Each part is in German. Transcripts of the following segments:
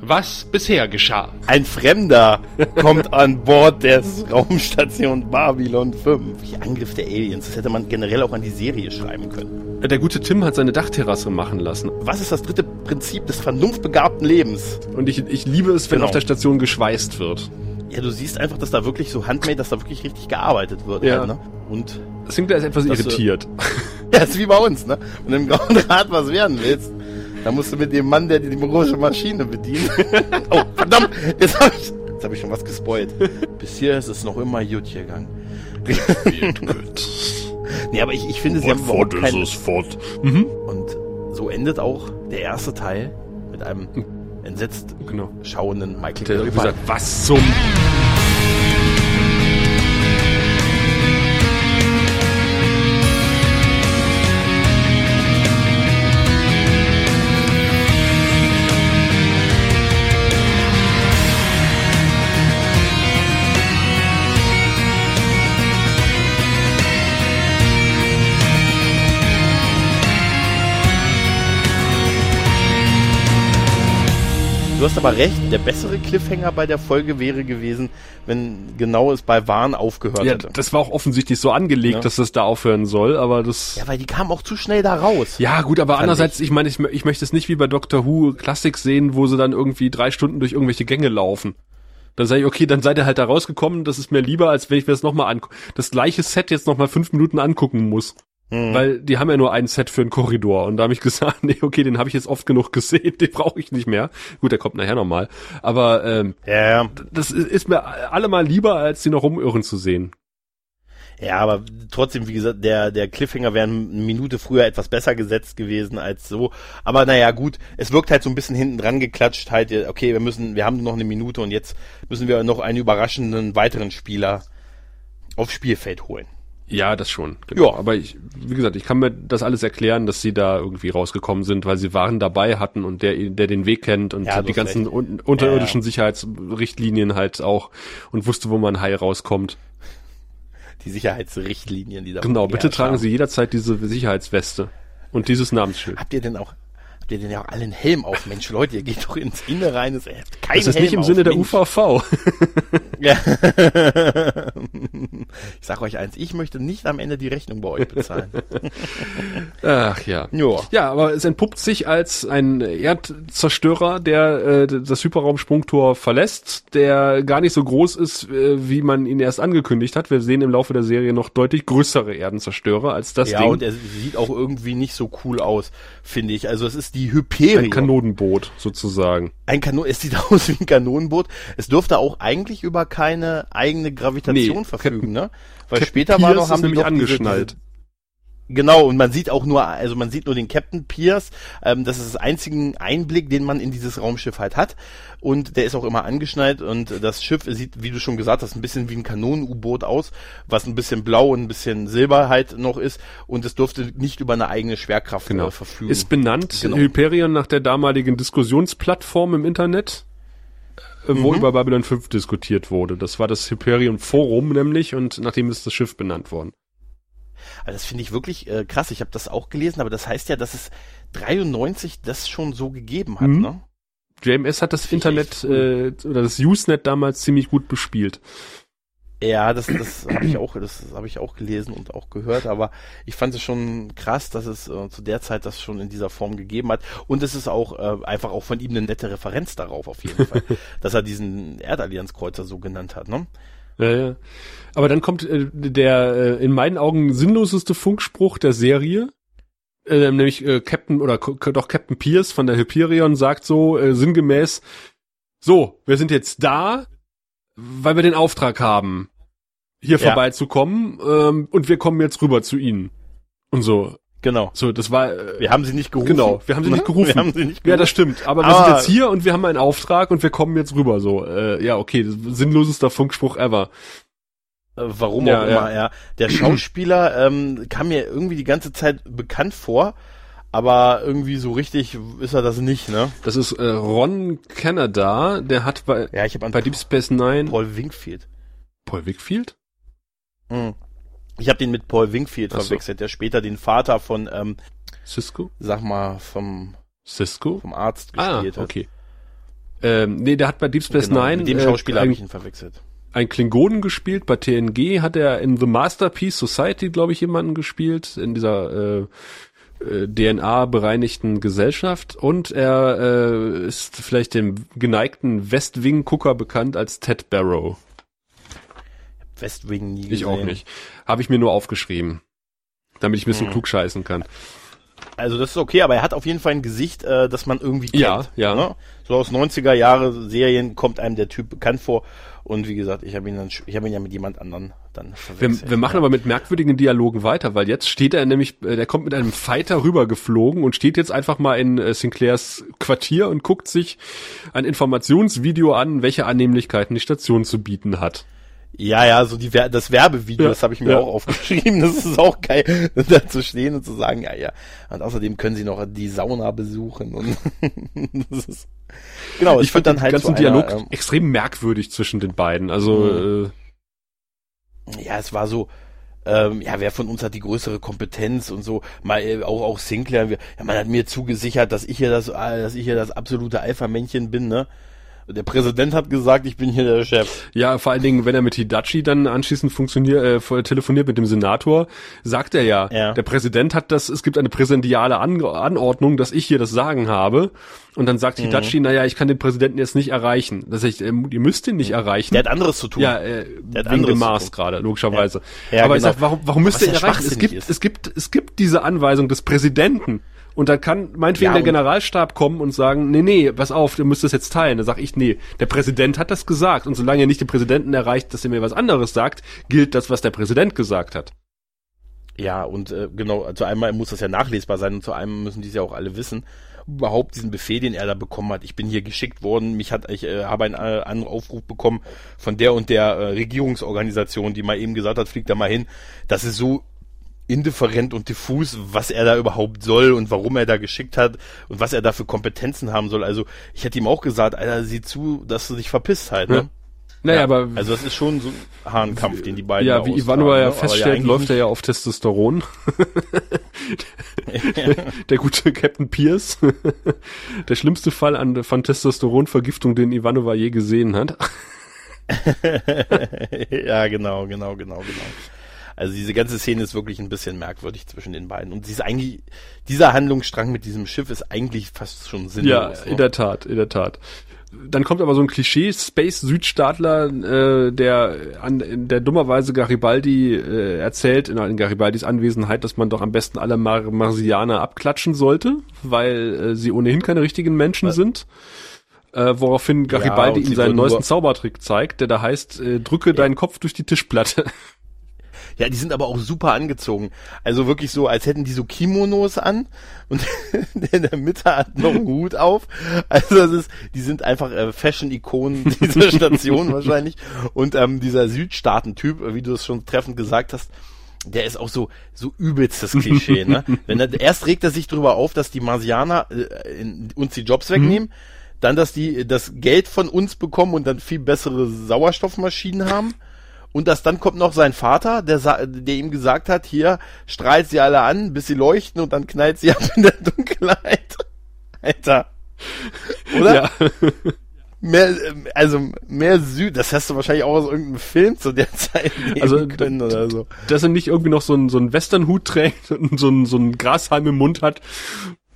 was bisher geschah. Ein Fremder kommt an Bord des Raumstation Babylon 5. Die Angriff der Aliens. Das hätte man generell auch an die Serie schreiben können. Der gute Tim hat seine Dachterrasse machen lassen. Was ist das dritte Prinzip des vernunftbegabten Lebens? Und ich, ich liebe es, wenn Genau. auf der Station geschweißt wird. Ja, du siehst einfach, dass da wirklich so handmade, dass da wirklich richtig gearbeitet wird. Ja. Halt, ne? Und klingt als etwas irritiert. ja, ist wie bei uns, ne? Wenn du im Grauen Rad was werden willst, dann musst du mit dem Mann, der die große Maschine bedient. oh, verdammt! Jetzt habe ich, jetzt hab ich schon was gespoilt. Bis hier ist es noch immer gut gegangen. Nee, aber ich, ich finde, sie haben überhaupt keinen... fort. Mhm. Und so endet auch der erste Teil mit einem entsetzt Genau. schauenden Michael Der Kirby. gesagt, was zum... Du hast aber recht, der bessere Cliffhanger bei der Folge wäre gewesen, wenn genau es bei Wahn aufgehört Ja, hätte. das war auch offensichtlich so angelegt, Ja. dass das da aufhören soll, aber das... Ja, weil die kamen auch zu schnell da raus. Ja, gut, aber andererseits, ich, meine, ich, ich möchte es nicht wie bei Doctor Who Classic sehen, wo sie dann irgendwie drei Stunden durch irgendwelche Gänge laufen. Dann sage ich, okay, dann seid ihr halt da rausgekommen, das ist mir lieber, als wenn ich mir das nochmal an das gleiche Set jetzt nochmal fünf Minuten angucken muss. Hm. Weil die haben ja nur ein Set für einen Korridor. Und da habe ich gesagt, nee, okay, den habe ich jetzt oft genug gesehen, den brauche ich nicht mehr. Gut, der kommt nachher nochmal. Aber ähm, Ja, ja. das ist, ist mir allemal lieber, als die noch rumirren zu sehen. Ja, aber trotzdem, wie gesagt, der, der Cliffhanger wäre eine Minute früher etwas besser gesetzt gewesen als so. Aber naja, gut, es wirkt halt so ein bisschen hinten dran geklatscht, halt, okay, wir müssen, wir haben nur noch eine Minute und jetzt müssen wir noch einen überraschenden weiteren Spieler aufs Spielfeld holen. Ja, das schon. Genau. Ja. Aber ich, wie gesagt, ich kann mir das alles erklären, dass sie da irgendwie rausgekommen sind, weil sie Waren dabei hatten und der, der den Weg kennt und Ja, die ganzen un unterirdischen Ja, Sicherheitsrichtlinien halt auch und wusste, wo man Hai rauskommt. Die Sicherheitsrichtlinien, die da Genau, bitte tragen haben. Sie jederzeit diese Sicherheitsweste und dieses Namensschild. Habt ihr denn auch, habt ihr denn ja auch alle einen Helm auf? Mensch, Leute, ihr geht doch ins Innere habt keinen Das ist Helm nicht im auf, Sinne der Mensch. UVV. Ja. ich sag euch eins, ich möchte nicht am Ende die Rechnung bei euch bezahlen. Ach ja. ja. Ja, aber es entpuppt sich als ein Erdzerstörer, der äh, das Hyperraumsprungtor verlässt, der gar nicht so groß ist, äh, wie man ihn erst angekündigt hat. Wir sehen im Laufe der Serie noch deutlich größere Erdenzerstörer als das ja, Ding. und er sieht auch irgendwie nicht so cool aus, finde ich. Also es ist die Hyperion. ein Kanonenboot sozusagen. Ein Kanon, es sieht aus wie ein Kanonenboot. Es dürfte auch eigentlich über keine eigene Gravitation Nee, verfügen, ne? Weil Captain später war Pierce noch, ist haben die doch angeschnallt. Diese, genau, und man sieht auch nur, also man sieht nur den Captain Pierce. Ähm, das ist das einzigen Einblick, den man in dieses Raumschiff halt hat. Und der ist auch immer angeschnallt und das Schiff sieht, wie du schon gesagt hast, ein bisschen wie ein Kanonen-U-Boot aus, was ein bisschen blau und ein bisschen silber halt noch ist. Und es durfte nicht über eine eigene Schwerkraft Genau. äh, verfügen. Ist benannt Genau. Hyperion nach der damaligen Diskussionsplattform im Internet, äh, wo Mhm. über Babylon 5 diskutiert wurde. Das war das Hyperion Forum nämlich und nachdem ist das Schiff benannt worden. Also das finde ich wirklich äh, krass. Ich habe das auch gelesen, aber das heißt ja, dass es 93 das schon so gegeben hat, Mhm. ne? JMS hat das echt Internet äh, oder das Usenet damals ziemlich gut bespielt. Ja, das, das habe ich auch, das habe ich auch gelesen und auch gehört, aber ich fand es schon krass, dass es äh, zu der Zeit das schon in dieser Form gegeben hat. Und es ist auch äh, einfach auch von ihm eine nette Referenz darauf, auf jeden Fall, dass er diesen Erdallianzkreuzer so genannt hat, ne? Ja, ja. Aber dann kommt äh, der äh, in meinen Augen sinnloseste Funkspruch der Serie. Äh, nämlich äh, Captain oder doch Captain Pierce von der Hyperion sagt so äh, sinngemäß: So, wir sind jetzt da, weil wir den Auftrag haben, hier Ja. vorbeizukommen ähm, und wir kommen jetzt rüber zu ihnen. Und so, Genau. so, das war äh, Wir haben sie nicht gerufen. Genau, wir haben sie nicht gerufen. Wir haben sie nicht Ja, gerufen. das stimmt. Aber wir Aber- sind jetzt hier und wir haben einen Auftrag und wir kommen jetzt rüber. So, äh, ja, okay, sinnlosester Funkspruch ever. Äh, Warum Ja, auch ja. immer, ja. Der Schauspieler ähm, kam mir irgendwie die ganze Zeit bekannt vor, aber irgendwie so richtig ist er das nicht, ne? Das ist äh, Ron Canada, der hat bei, Ja, ich habe an bei Deep Space Nine Paul Wingfield. Paul Wickfield? Mhm. Ich habe den mit Paul Wingfield Ach so. verwechselt, der später den Vater von, ähm, Cisco? sag mal, vom, Cisco? vom Arzt Ah, gespielt hat. okay. Ähm, nee, der hat bei Deep Space Genau, Nine Mit dem äh, Schauspieler habe ein, ich ihn verwechselt. ein Klingonen gespielt. Bei TNG hat er in The Masterpiece Society, glaube ich, jemanden gespielt, in dieser äh, äh, DNA-bereinigten Gesellschaft. Und er äh, ist vielleicht dem geneigten Westwing-Gucker bekannt als Ted Barrow. West Wing nie gesehen. Ich auch nicht. Habe ich mir nur aufgeschrieben. Damit ich ein bisschen Hm. klug scheißen kann. Also das ist okay, aber er hat auf jeden Fall ein Gesicht, äh, das man irgendwie kennt. Ja, ja. Ne? So aus 90er Jahre Serien kommt einem der Typ bekannt vor. Und wie gesagt, ich habe ihn dann, ich habe ihn ja mit jemand anderen dann Wir, verwechselt. wir machen aber mit merkwürdigen Dialogen weiter, weil jetzt steht er nämlich, äh, der kommt mit einem Fighter rübergeflogen und steht jetzt einfach mal in äh, Sinclairs Quartier und guckt sich ein Informationsvideo an, welche Annehmlichkeiten die Station zu bieten hat. Ja, ja, so die Wer das Werbevideo, Ja, das habe ich mir ja. auch aufgeschrieben. Das ist auch geil, da zu stehen und zu sagen, ja, ja. Und außerdem können sie noch die Sauna besuchen und das ist genau. Ich fand den ganzen zu einer, Dialog ähm, extrem merkwürdig zwischen den beiden. Also äh, ja, es war so, ähm, ja, wer von uns hat die größere Kompetenz und so, mal äh, auch auch Sinclair, wir, ja, man hat mir zugesichert, dass ich hier das, äh, dass ich hier das absolute Alpha-Männchen bin, ne? Der Präsident hat gesagt, ich bin hier der Chef. ja, vor allen Dingen, wenn er mit Hidachi dann anschließend funktioniert, äh, telefoniert mit dem Senator, sagt er ja, Ja. der Präsident hat das, es gibt eine präsidiale An Anordnung, dass ich hier das Sagen habe. Und dann sagt Mhm. Hidachi, naja, ich kann den Präsidenten jetzt nicht erreichen. Das heißt, ihr müsst ihn nicht erreichen. Der hat anderes zu tun. Ja, äh, hat wegen anderes dem Mars gerade, logischerweise. Ja. Ja, Aber ich genau. sag, warum, warum müsst ihr ihn erreichen? Es gibt, ist. es gibt, es gibt diese Anweisung des Präsidenten. Und dann kann meinetwegen Ja, der Generalstab kommen und sagen, nee, nee, pass auf, ihr müsst das jetzt teilen. Da sag ich, nee, der Präsident hat das gesagt. Und solange ihr nicht den Präsidenten erreicht, dass er mir was anderes sagt, gilt das, was der Präsident gesagt hat. Ja, und äh, genau, zu einmal muss das ja nachlesbar sein und zu einem müssen die es ja auch alle wissen. Überhaupt diesen Befehl, den er da bekommen hat. Ich bin hier geschickt worden, mich hat, ich äh, habe einen äh, anderen Aufruf bekommen von der und der äh, Regierungsorganisation, die mal eben gesagt hat, fliegt da mal hin. Das ist so indifferent und diffus, was er da überhaupt soll und warum er da geschickt hat und was er da für Kompetenzen haben soll. Also ich hätte ihm auch gesagt, Alter, sieh zu, dass du dich verpisst halt, ne? Ja. Naja, Ja, aber also das ist schon so ein Hahnkampf, den die beiden ja, wie Ivanova ne? ja Aber feststellt, eigentlich läuft er ja auf Testosteron. der gute Captain Pierce. der schlimmste Fall an, von Testosteronvergiftung, den Ivanova je gesehen hat. ja, genau, genau, genau, genau. Also diese ganze Szene ist wirklich ein bisschen merkwürdig zwischen den beiden. Und sie ist eigentlich, dieser Handlungsstrang mit diesem Schiff ist eigentlich fast schon sinnlos. Ja, ne? in der Tat, in der Tat. Dann kommt aber so ein Klischee Space Südstaatler, äh, der an der dummerweise Garibaldi äh, erzählt in, in Garibaldis Anwesenheit, dass man doch am besten alle Mar Marsianer abklatschen sollte, weil äh, sie ohnehin keine richtigen Menschen Was? sind. Äh, woraufhin Garibaldi und ihm seinen neuesten Zaubertrick zeigt, der da heißt, äh, drücke deinen Kopf durch die Tischplatte. Ja, die sind aber auch super angezogen. Also wirklich so, als hätten die so Kimonos an und der in der Mitte hat noch einen Hut auf. Also das ist, die sind einfach äh, Fashion-Ikonen dieser Station wahrscheinlich. Und ähm, dieser Südstaaten-Typ, äh, wie du es schon treffend gesagt hast, der ist auch so so übelstes Klischee, ne? Wenn er, erst regt er sich darüber auf, dass die Marsianer äh, in, uns die Jobs wegnehmen, dann, dass die das Geld von uns bekommen und dann viel bessere Sauerstoffmaschinen haben. Und dass dann kommt noch sein Vater, der, der ihm gesagt hat, hier, strahlt sie alle an, bis sie leuchten und dann knallt sie ab in der Dunkelheit. Alter. Oder? Ja. Mehr, also mehr Süd, das hast du wahrscheinlich auch aus irgendeinem Film zu der Zeit nehmen Also, können oder so. Dass er nicht irgendwie noch so einen so einen Westernhut trägt und so einen, so einen Grashalm im Mund hat.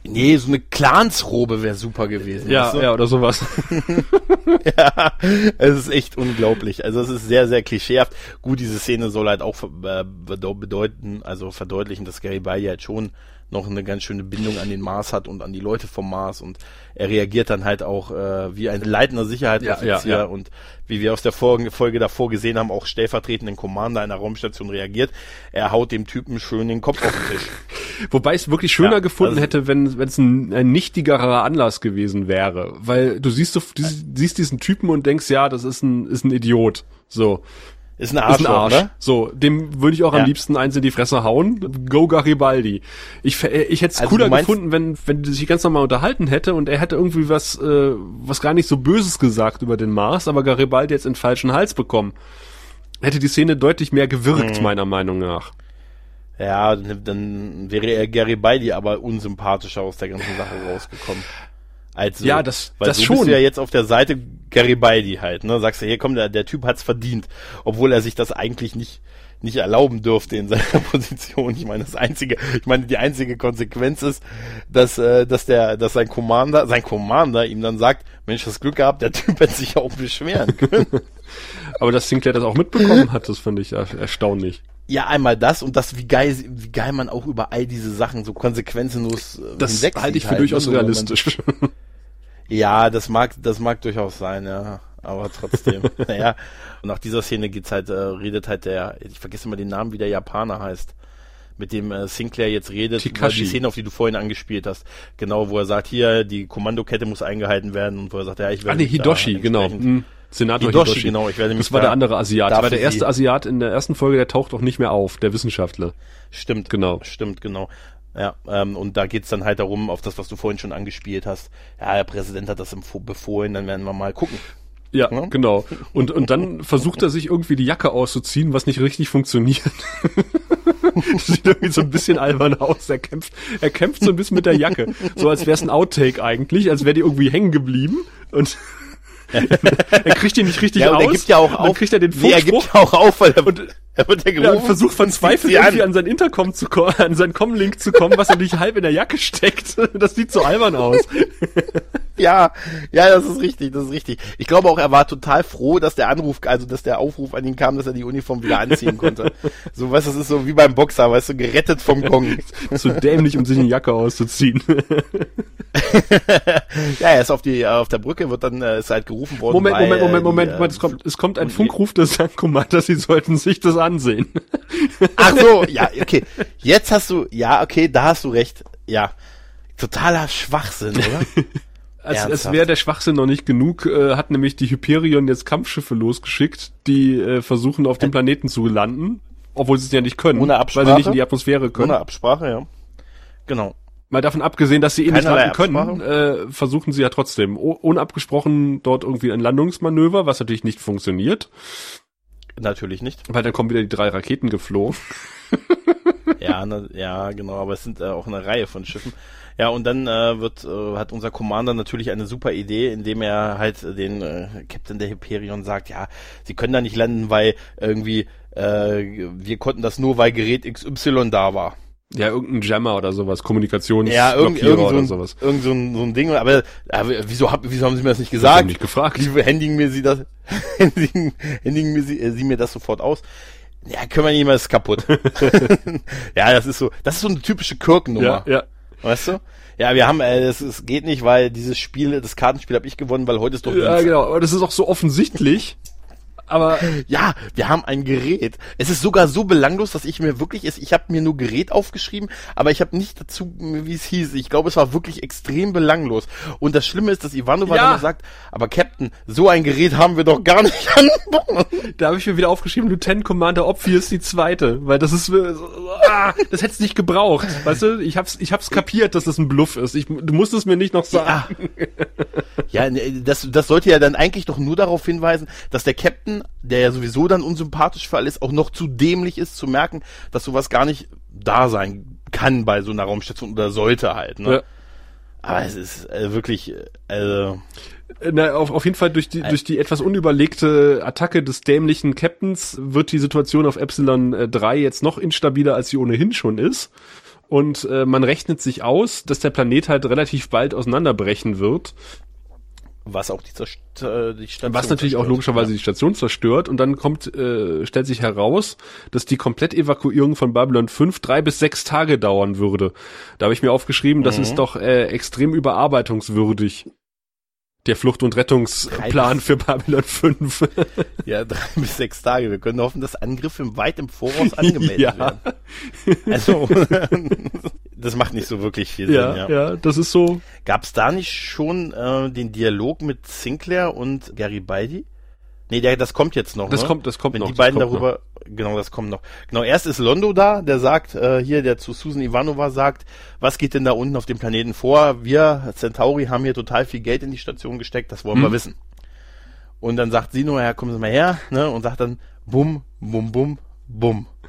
Nee, so eine Clansrobe wäre super gewesen. Ja, weißt du? ja, oder sowas. ja, es ist echt unglaublich. Also es ist sehr, sehr klischeehaft. Gut, diese Szene soll halt auch äh, bedeu- bedeuten, also verdeutlichen, dass Gary Bailey halt schon noch eine ganz schöne Bindung an den Mars hat und an die Leute vom Mars und er reagiert dann halt auch äh, wie ein leitender Sicherheitsoffizier Ja, ja, ja. und wie wir aus der Folge, Folge davor gesehen haben, auch stellvertretenden Commander einer Raumstation reagiert. Er haut dem Typen schön den Kopf auf den Tisch. Wobei ich es wirklich schöner Ja, gefunden also- hätte, wenn wenn es ein, ein nichtigerer Anlass gewesen wäre, weil du siehst du, du siehst diesen Typen und denkst, ja, das ist ein ist ein Idiot, so Ist ein ist Arschloch, ein Arsch, ne? so dem würde ich auch Ja. am liebsten eins in die Fresse hauen. Go Garibaldi. Ich fä- ich hätte es Also cooler gefunden, wenn wenn die sich ganz normal unterhalten hätte und er hätte irgendwie was äh, was gar nicht so Böses gesagt über den Mars, aber Garibaldi jetzt in falschen Hals bekommen. Hätte die Szene deutlich mehr gewirkt, Mhm. meiner Meinung nach. Ja, dann, wäre er Gary Bailey aber unsympathischer aus der ganzen Sache rausgekommen. Also, Ja, das- weil das so schon. bist du ja jetzt auf der Seite Garibaldi halt, ne? Sagst du, hier komm, der, der Typ hat's verdient, obwohl er sich das eigentlich nicht nicht erlauben dürfte in seiner Position. Ich meine, das einzige, ich meine, die einzige Konsequenz ist, dass äh, dass der dass sein Commander, sein Commander ihm dann sagt, Mensch, hast Glück gehabt, der Typ hätte sich ja auch beschweren können. Aber dass Sinclair das auch mitbekommen hat, das fand ich er erstaunlich. ja, einmal das und das, wie geil, wie geil man auch über all diese Sachen so konsequenzenlos äh, Das halte ich für halt, durchaus ne? So, wenn man- realistisch. Ja, das mag, das mag durchaus sein, ja. Aber trotzdem. naja. Und nach dieser Szene geht's halt, äh, redet halt der, ich vergesse immer den Namen, wie der Japaner heißt. Mit dem äh, Sinclair jetzt redet, Tikashi. über die Szene, auf die du vorhin angespielt hast. Genau, wo er sagt, hier, die Kommandokette muss eingehalten werden und wo er sagt, ja, ich Ah, werde. nee, mich da Hidoshi, genau. entsprechend- Hm. Senator Hidoshi, Hidoshi, genau, ich werde mich Das war der andere Asiat. Das da war der erste Asiat in der ersten Folge, der taucht auch nicht mehr auf, der Wissenschaftler. Stimmt, Genau. Stimmt, genau. Ja, ähm, und da geht's dann halt darum, auf das, was du vorhin schon angespielt hast. Ja, der Präsident hat das befohlen, dann werden wir mal gucken. Ja, Ja. genau. Und, und dann versucht er sich irgendwie die Jacke auszuziehen, was nicht richtig funktioniert. das sieht irgendwie so ein bisschen albern aus. Er kämpft, er kämpft so ein bisschen mit der Jacke. So als wäre es ein Outtake eigentlich, als wäre die irgendwie hängen geblieben. Und er kriegt ihn nicht richtig Ja, aus. er gibt ja auch dann auf. kriegt er den nee, er gibt ja auch auf, weil er, Und- er wird ja gerufen. und versucht verzweifelt irgendwie an. an sein Intercom zu kommen, an seinen Com-Link zu kommen, was er nicht halb in der Jacke steckt. Das sieht so albern aus. Ja, ja, das ist richtig, das ist richtig. Ich glaube auch, er war total froh, dass der Anruf, also dass der Aufruf an ihn kam, dass er die Uniform wieder anziehen konnte. So, weißt du, das ist so wie beim Boxer, weißt du, gerettet vom Gong. Zu dämlich, um sich eine Jacke auszuziehen. ja, er ist auf die, auf der Brücke, wird dann, äh, ist halt gerufen worden. Moment, weil, Moment, äh, Moment, Moment, äh, Moment. Es kommt, es kommt ein Funkruf des Commanders, Sie sollten sich das ansehen. Ach so, ja, okay. Jetzt hast du, ja, okay, da hast du recht. Ja. Totaler Schwachsinn, oder? Als, als wäre der Schwachsinn noch nicht genug, äh, hat nämlich die Hyperion jetzt Kampfschiffe losgeschickt, die äh, versuchen auf dem Planeten zu landen, obwohl sie es ja nicht können, Ohne weil Absprache? sie nicht in die Atmosphäre können. Ohne Absprache, ja. Genau. Mal davon abgesehen, dass sie eh nicht landen können, äh, versuchen sie ja trotzdem, unabgesprochen dort irgendwie ein Landungsmanöver, was natürlich nicht funktioniert, Natürlich nicht. weil dann kommen wieder die drei Raketen geflogen. Ja, na, ja, genau, aber es sind äh, auch eine Reihe von Schiffen. Ja, und dann äh, wird äh, hat unser Commander natürlich eine super Idee, indem er halt den äh, Captain der Hyperion sagt, ja, sie können da nicht landen, weil irgendwie äh, wir konnten das nur, weil Gerät XY da war. Ja, irgendein Jammer oder sowas, Kommunikations Ja, irgend, irgend, so oder ein, sowas. irgend so ein, so ein Ding, aber äh, wieso, hab, wieso haben sie mir das nicht Ich gesagt? nicht gefragt. Liebe, händigen mir sie das, händigen, händigen mir sie, äh, sie mir das sofort aus. Ja, können wir nicht mehr, ist kaputt. ja, das ist so, das ist so eine typische Kirkennummer. Ja, ja. Weißt du? Ja, wir haben, äh, es, es geht nicht, weil dieses Spiel, das Kartenspiel habe ich gewonnen, weil heute ist doch Ja, Dienstag. genau, aber das ist auch so offensichtlich. Aber Ja, wir haben ein Gerät. Es ist sogar so belanglos, dass ich mir wirklich, ich habe mir nur Gerät aufgeschrieben, aber ich habe nicht dazu, wie es hieß. Ich glaube, es war wirklich extrem belanglos. Und das Schlimme ist, dass Ivanova Ja. dann sagt, aber Captain, so ein Gerät haben wir doch gar nicht an Bord. da habe ich mir wieder aufgeschrieben, Lieutenant Commander Obvious die zweite, weil das ist äh, ah, das hätt's nicht gebraucht, weißt du? Ich hab's ich hab's kapiert, dass das ein Bluff ist. Ich, du musst es mir nicht noch sagen. Ja, ne, das, das sollte ja dann eigentlich doch nur darauf hinweisen, dass der Captain, der ja sowieso dann unsympathisch für alles, auch noch zu dämlich ist, zu merken, dass sowas gar nicht da sein kann bei so einer Raumstation oder sollte halt. Ne? Ja. Aber es ist äh, wirklich, äh, also, Äh, Na, auf, auf jeden Fall durch die, durch die etwas unüberlegte Attacke des dämlichen Captains wird die Situation auf Epsilon äh, 3 jetzt noch instabiler, als sie ohnehin schon ist. Und äh, man rechnet sich aus, dass der Planet halt relativ bald auseinanderbrechen wird. Was auch die, Zerst äh, die Station Was natürlich auch zerstört. logischerweise die Station zerstört und dann kommt, äh, stellt sich heraus, dass die Komplettevakuierung von Babylon 5 drei bis sechs Tage dauern würde. Da habe ich mir aufgeschrieben, das Mhm. ist doch äh, extrem überarbeitungswürdig. Der Flucht- und Rettungsplan für Babylon 5. Ja, drei bis sechs Tage. Wir können hoffen, dass Angriffe weit im Voraus angemeldet Ja. werden. Also, das macht nicht so wirklich viel Sinn, ja, ja. ja, das ist so. Gab's da nicht schon äh, den Dialog mit Sinclair und Garibaldi? Nee, der, das kommt jetzt noch. Das ne? kommt, das kommt Wenn noch. die das beiden darüber, genau, das kommt noch. Genau, erst ist Londo da, der sagt, äh, hier, der zu Susan Ivanova sagt, was geht denn da unten auf dem Planeten vor? Wir, Centauri, haben hier total viel Geld in die Station gesteckt, das wollen wir Mhm. wissen. Und dann sagt sie nur, ja, kommen Sie mal her, ne, und sagt dann, bum, bum, bum, bum. Noch.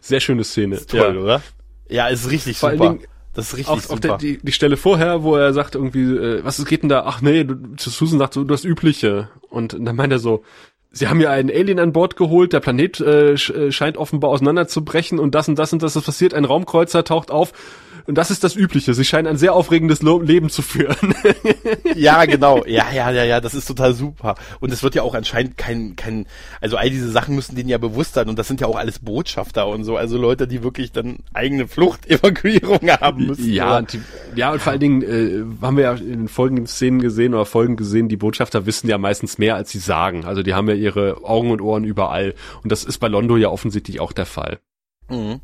Sehr schöne Szene. Toll, oder? Ja, ist richtig Vor super. allen Dingen, Das ist richtig auch, auch der, die, die Stelle vorher, wo er sagt irgendwie, äh, was geht denn da? Ach nee, du, Susan sagt so, du hast Übliche. Und dann meint er so, Sie haben ja einen Alien an Bord geholt, der Planet äh, äh scheint offenbar auseinanderzubrechen und das und das und das ist passiert, ein Raumkreuzer taucht auf und das ist das Übliche. Sie scheinen ein sehr aufregendes Leben zu führen. ja, genau. Ja, ja, ja, ja, das ist total super. Und es wird ja auch anscheinend kein, kein, also all diese Sachen müssen denen ja bewusst sein. Und das sind ja auch alles Botschafter und so. Also Leute, die wirklich dann eigene Fluchtevakuierung haben müssen. Ja, und die, ja, und vor allen Dingen äh, haben wir ja in folgenden Szenen gesehen oder Folgen gesehen, die Botschafter wissen ja meistens mehr, als sie sagen. Also die haben ja ihre Augen und Ohren überall. Und das ist bei Londo ja offensichtlich auch der Fall. Mhm.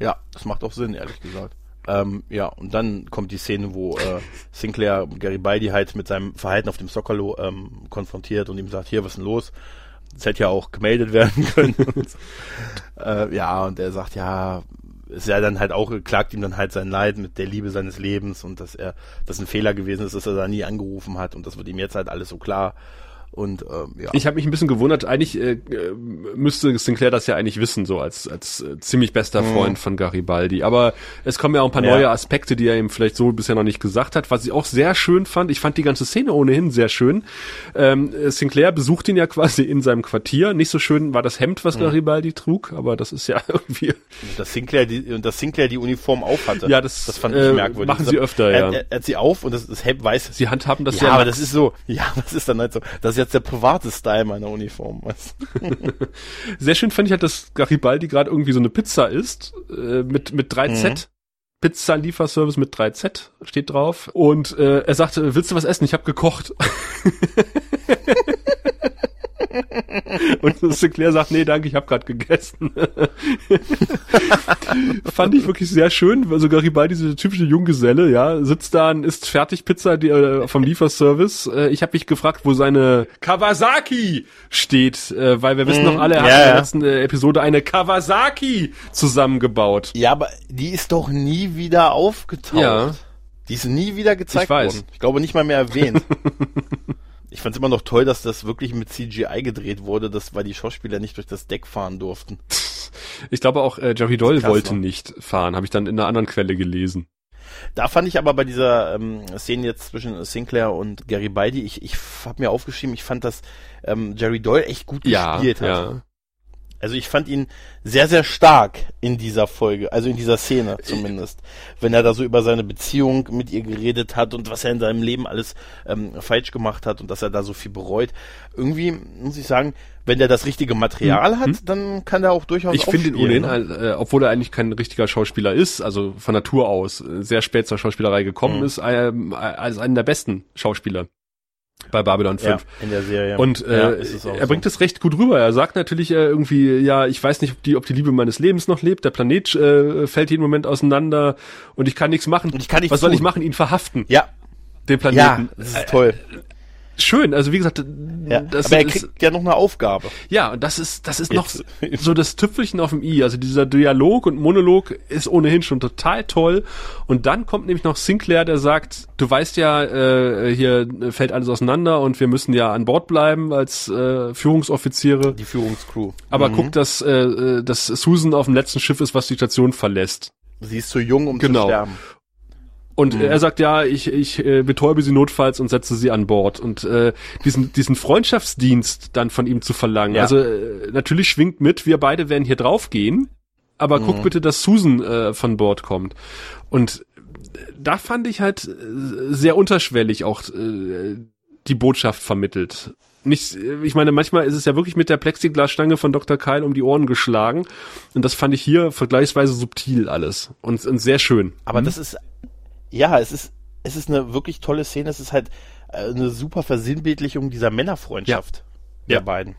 Ja, das macht auch Sinn, ehrlich gesagt. Ähm, ja, und dann kommt die Szene, wo äh, Sinclair Garibaldi halt mit seinem Verhalten auf dem Soccerlo ähm, konfrontiert und ihm sagt, hier, was ist denn los? Das hätte ja auch gemeldet werden können. und, äh, ja, und er sagt, ja, ist ja dann halt auch, klagt ihm dann halt sein Leid mit der Liebe seines Lebens und dass er, das ein Fehler gewesen ist, dass er da nie angerufen hat und das wird ihm jetzt halt alles so klar. Und ähm, ja. Ich habe mich ein bisschen gewundert, eigentlich äh, müsste Sinclair das ja eigentlich wissen, so als, als äh, ziemlich bester mhm. Freund von Garibaldi. Aber es kommen ja auch ein paar ja. neue Aspekte, die er ihm vielleicht so bisher noch nicht gesagt hat, was ich auch sehr schön fand. Ich fand die ganze Szene ohnehin sehr schön. Ähm, Sinclair besucht ihn ja quasi in seinem Quartier. Nicht so schön war das Hemd, was mhm. Garibaldi trug, aber das ist ja irgendwie. Und dass Sinclair die, und dass Sinclair die Uniform aufhatte. Ja, das, das fand ich äh, merkwürdig. Machen sie öfter, ja. Er, er, er, hat sie auf und das, das Hemd weiß. Sie handhaben das ja. Ja, aber das ist so, ja, das ist dann halt so, das ist jetzt der private Style meiner Uniform. Sehr schön fand ich halt, dass Garibaldi gerade irgendwie so eine Pizza isst, äh, mit, mit 3Z. Mhm. Pizza-Lieferservice mit 3Z steht drauf. Und äh, er sagte, willst du was essen? Ich habe gekocht. Und Sinclair sagt, nee, danke, ich habe gerade gegessen. Fand ich wirklich sehr schön. Also Garibaldi, diese typische Junggeselle, ja, sitzt da und isst fertig Pizza die, äh, vom Lieferservice. Äh, ich habe mich gefragt, wo seine Kawasaki steht, äh, weil wir wissen mhm. noch alle, er ja, hat in der letzten äh, Episode eine Kawasaki zusammengebaut. Ja, aber die ist doch nie wieder aufgetaucht. Ja. Die ist nie wieder gezeigt ich weiß. worden. Ich glaube nicht mal mehr erwähnt. Ich fand es immer noch toll, dass das wirklich mit CGI gedreht wurde, das, weil die Schauspieler nicht durch das Deck fahren durften. Ich glaube auch äh, Jerry Doyle wollte nicht fahren, habe ich dann in einer anderen Quelle gelesen. Da fand ich aber bei dieser ähm, Szene jetzt zwischen Sinclair und Garibaldi, ich, ich habe mir aufgeschrieben, ich fand, dass ähm, Jerry Doyle echt gut ja, gespielt hat. Ja. Also ich fand ihn sehr, sehr stark in dieser Folge, also in dieser Szene zumindest. Wenn er da so über seine Beziehung mit ihr geredet hat und was er in seinem Leben alles ähm, falsch gemacht hat und dass er da so viel bereut. Irgendwie muss ich sagen, wenn der das richtige Material mhm. hat, dann kann er auch durchaus Ich finde ihn ohnehin, ne? äh, obwohl er eigentlich kein richtiger Schauspieler ist, also von Natur aus äh, sehr spät zur Schauspielerei gekommen mhm. ist, äh, als einen der besten Schauspieler bei Babylon 5. Ja, in der Serie. Und äh, ja, er so. bringt es recht gut rüber. Er sagt natürlich äh, irgendwie, ja, ich weiß nicht, ob die, ob die Liebe meines Lebens noch lebt. Der Planet äh, fällt jeden Moment auseinander und ich kann nichts machen. Und ich kann nichts Was tun. soll ich machen? Ihn verhaften. Ja. Den Planeten. Ja, das ist toll. Äh, schön. Also wie gesagt, ja, das aber er kriegt ist, ja noch eine Aufgabe. Ja, und das ist das ist Jetzt. noch so das Tüpfelchen auf dem i. Also dieser Dialog und Monolog ist ohnehin schon total toll. Und dann kommt nämlich noch Sinclair, der sagt, du weißt ja, äh, hier fällt alles auseinander und wir müssen ja an Bord bleiben als äh, Führungsoffiziere. Die Führungscrew. Aber mhm. guck, dass äh, dass Susan auf dem letzten Schiff ist, was die Station verlässt. Sie ist zu jung, um genau. zu sterben. Und mhm. er sagt, ja, ich, ich äh, betäube sie notfalls und setze sie an Bord. Und äh, diesen, diesen Freundschaftsdienst dann von ihm zu verlangen. Ja. Also äh, natürlich schwingt mit, wir beide werden hier draufgehen, aber mhm. guck bitte, dass Susan äh, von Bord kommt. Und da fand ich halt äh, sehr unterschwellig auch äh, die Botschaft vermittelt. Nicht, ich meine, manchmal ist es ja wirklich mit der Plexiglasstange von Dr. Kyle um die Ohren geschlagen. Und das fand ich hier vergleichsweise subtil alles. Und, und sehr schön. Aber mhm. das ist ja, es ist, es ist eine wirklich tolle Szene. Es ist halt äh, eine super Versinnbildlichung dieser Männerfreundschaft ja. der ja. beiden.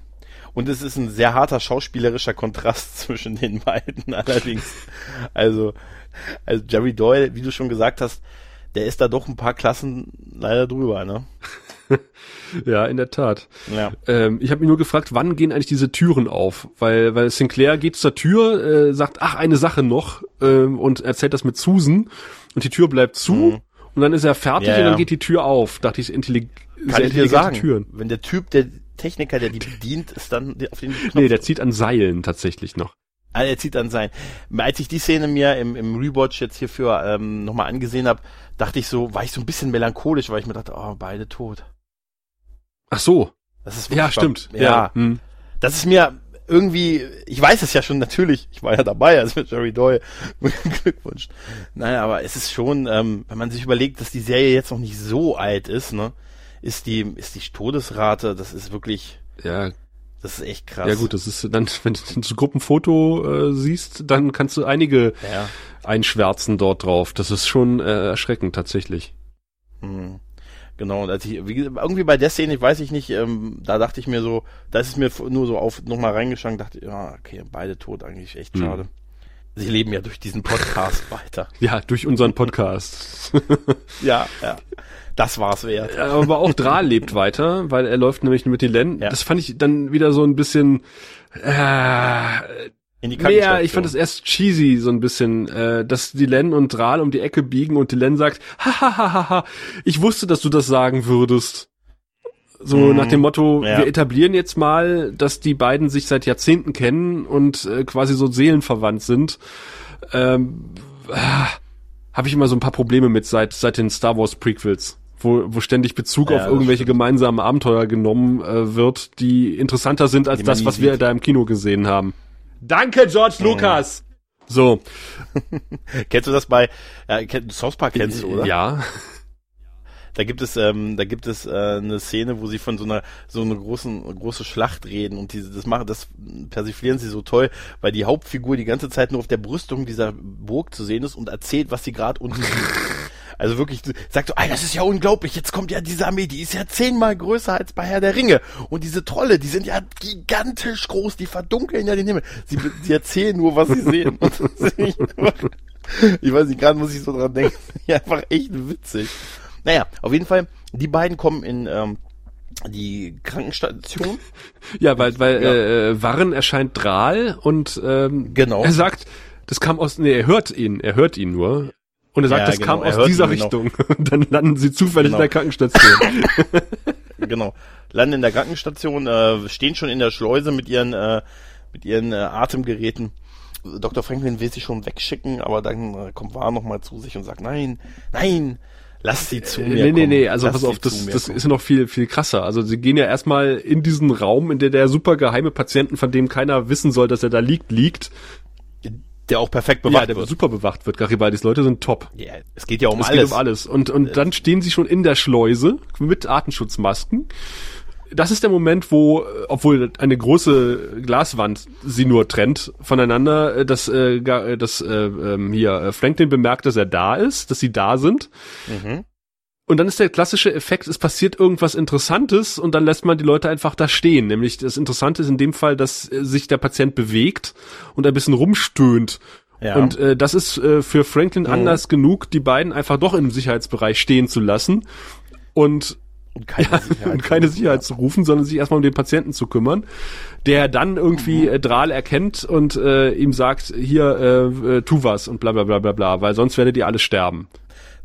Und es ist ein sehr harter schauspielerischer Kontrast zwischen den beiden allerdings. also, also Jerry Doyle, wie du schon gesagt hast, der ist da doch ein paar Klassen leider drüber, ne? ja, in der Tat. Ja. Ähm, ich habe mich nur gefragt, wann gehen eigentlich diese Türen auf? Weil, weil Sinclair geht zur Tür, äh, sagt, ach, eine Sache noch äh, und erzählt das mit Susan und die Tür bleibt zu mhm. und dann ist er fertig ja, und dann geht die Tür auf. Dachte ich, intellig Kann ich dir sagen, Türen. wenn der Typ, der Techniker, der die bedient, ist dann auf den Knopf Nee, der zieht an Seilen tatsächlich noch. Also er zieht dann sein. Als ich die Szene mir im, im Rewatch jetzt hierfür ähm, nochmal angesehen habe, dachte ich so, war ich so ein bisschen melancholisch, weil ich mir dachte, oh, beide tot. Ach so. Das ist Ja, wirklich stimmt. beim- Ja, Hm. das ist mir irgendwie, ich weiß es ja schon natürlich, ich war ja dabei, als mit Jerry Doyle. Glückwunsch. Naja, aber es ist schon, ähm, wenn man sich überlegt, dass die Serie jetzt noch nicht so alt ist, ne, ist die, ist die Todesrate, das ist wirklich, Ja, das ist echt krass. ja gut, das ist dann, wenn du das Gruppenfoto äh, siehst, dann kannst du einige Ja. einschwärzen dort drauf. Das ist schon äh, erschreckend tatsächlich. Hm. Genau, und als ich, wie, irgendwie bei der Szene, ich weiß ich nicht, ähm, da dachte ich mir so, da ist es mir nur so auf nochmal reingeschlagen, dachte, ja, okay, beide tot, eigentlich echt Hm. schade. Sie leben ja durch diesen Podcast weiter. Ja, durch unseren Podcast. Ja, ja. Das war's wert. Aber auch Drahl lebt weiter, weil er läuft nämlich mit Dylan. Ja. Das fand ich dann wieder so ein bisschen äh, In die Naja, ich fand das erst cheesy, so ein bisschen, äh, dass Dylan und Drahl um die Ecke biegen und Dylan sagt, hahaha, ich wusste, dass du das sagen würdest. So Mhm, nach dem Motto, ja. wir etablieren jetzt mal, dass die beiden sich seit Jahrzehnten kennen und äh, quasi so seelenverwandt sind. Ähm, ah, Habe ich immer so ein paar Probleme mit seit, seit den Star Wars Prequels. Wo, wo ständig Bezug Ja, auf irgendwelche stimmt. gemeinsamen Abenteuer genommen äh, wird, die interessanter sind als Die das, was wir da im Kino gesehen haben. Danke, George Lucas. So. Kennst du das bei, ja, kenn, South Park kennst du, oder? Ja. Da gibt es, ähm, da gibt es äh, eine Szene, wo sie von so einer so einer großen große Schlacht reden und diese das machen, das persiflieren sie so toll, weil die Hauptfigur die ganze Zeit nur auf der Brüstung dieser Burg zu sehen ist und erzählt, was sie gerade unten sieht. Also wirklich, sagt so, ey, das ist ja unglaublich, jetzt kommt ja diese Armee, die ist ja zehnmal größer als bei Herr der Ringe. Und diese Trolle, die sind ja gigantisch groß, die verdunkeln ja den Himmel. Sie, sie erzählen nur, was sie sehen. Einfach- ich weiß nicht, gerade muss ich so dran denken. Ja, einfach echt witzig. Naja, auf jeden Fall, die beiden kommen in ähm, die Krankenstation. Ja, weil, weil Ja. Äh, Warren erscheint Drahl und ähm, Genau. er sagt, das kam aus, nee, er hört ihn, er hört ihn nur. Und er sagt, Ja, das genau, kam aus dieser genau. Richtung. Und dann landen sie zufällig Genau. in der Krankenstation. genau. Landen in der Krankenstation, äh, stehen schon in der Schleuse mit ihren, äh, mit ihren äh, Atemgeräten. Dr. Franklin will sie schon wegschicken, aber dann äh, kommt War nochmal zu sich und sagt, nein, nein, lass sie zu mir nee, nee, nee, also Lass pass auf, das, das kommen." ist noch viel, viel krasser. Also sie gehen ja erstmal in diesen Raum, in der der super geheime Patienten, von dem keiner wissen soll, dass er da liegt, liegt. Der auch perfekt Ja, bewacht der wird. super bewacht wird. Garibaldis Leute sind top. Ja, es geht ja um es alles. geht um alles. Und, und dann stehen sie schon in der Schleuse mit Artenschutzmasken. Das ist der Moment, wo, äh, obwohl eine große Glaswand sie nur trennt voneinander, äh, dass, äh, gar- äh, dass äh, ähm, hier äh, Franklin bemerkt, dass er da ist, dass sie da sind. Mhm. Und dann ist der klassische Effekt, es passiert irgendwas Interessantes und dann lässt man die Leute einfach da stehen. Nämlich das Interessante ist in dem Fall, dass äh, sich der Patient bewegt und ein bisschen rumstöhnt. Ja. Und äh, das ist äh, für Franklin Anlass genug, die beiden einfach doch im Sicherheitsbereich stehen zu lassen und, und keine ja, Sicherheit. und keine Sicherheit zu rufen, sondern sich erstmal um den Patienten zu kümmern, der dann irgendwie äh, Drahl erkennt und äh, ihm sagt, hier, äh, äh, tu was und bla bla bla bla bla, weil sonst werdet ihr alle sterben.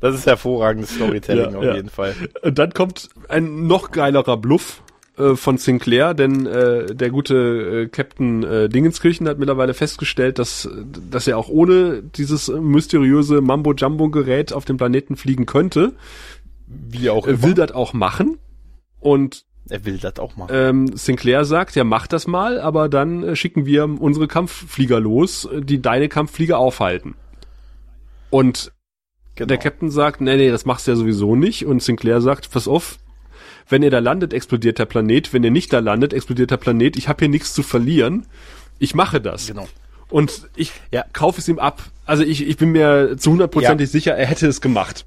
Das ist hervorragendes Storytelling Ja, auf ja. jeden Fall. Und dann kommt ein noch geilerer Bluff äh, von Sinclair, denn äh, der gute äh, Captain äh, Dingenskirchen hat mittlerweile festgestellt, dass, dass er auch ohne dieses mysteriöse Mambo-Jumbo-Gerät auf dem Planeten fliegen könnte. Wie auch Er immer. will das auch machen. Und er will das auch machen. ähm, Sinclair sagt, ja, mach das mal, aber dann äh, schicken wir unsere Kampfflieger los, äh, die deine Kampfflieger aufhalten. Und genau. der Captain sagt, nee, nee, das machst du ja sowieso nicht. Und Sinclair sagt, pass auf, wenn ihr da landet, explodiert der Planet. Wenn ihr nicht da landet, explodiert der Planet. Ich habe hier nichts zu verlieren. Ich mache das. Genau. Und ich Ja. kaufe es ihm ab. Also ich, ich bin mir zu hundertprozentig sicher, er hätte es gemacht.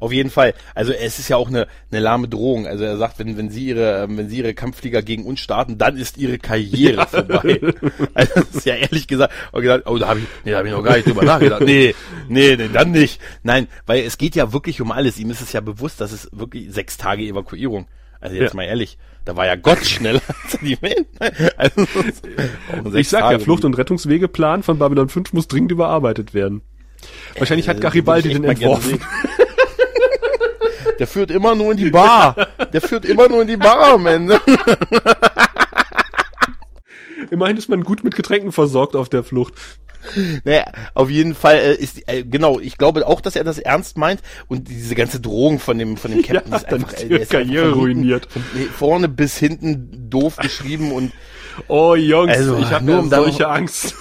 Auf jeden Fall. Also es ist ja auch eine, eine lahme Drohung. Also er sagt, wenn, wenn sie ihre, wenn sie ihre Kampfflieger gegen uns starten, dann ist ihre Karriere vorbei. Also das ist ja ehrlich gesagt, auch gedacht, oh, da habe ich, nee, da habe ich noch gar nicht drüber nachgedacht. Nee, nee, nee, dann nicht. Nein, weil es geht ja wirklich um alles. Ihm ist es ja bewusst, dass es wirklich sechs Tage Evakuierung. Also jetzt Ja. mal ehrlich, da war ja Gott schneller als die Welt. Also, Ich sag ja, Flucht- und Rettungswegeplan von Babylon 5 muss dringend überarbeitet werden. Wahrscheinlich hat Äh, Garibaldi würde den entworfen. Der führt immer nur in die Bar. Der führt immer nur in die Bar am Ende. Immerhin ist man gut mit Getränken versorgt auf der Flucht. Naja, auf jeden Fall äh, ist äh, genau, ich glaube auch, dass er das ernst meint und diese ganze Drohung von dem von dem Captain ja, ist einfach äh, ist Karriere einfach ruiniert. Von vorne bis hinten doof geschrieben und Oh Jungs, also, ich habe nur um solche Angst.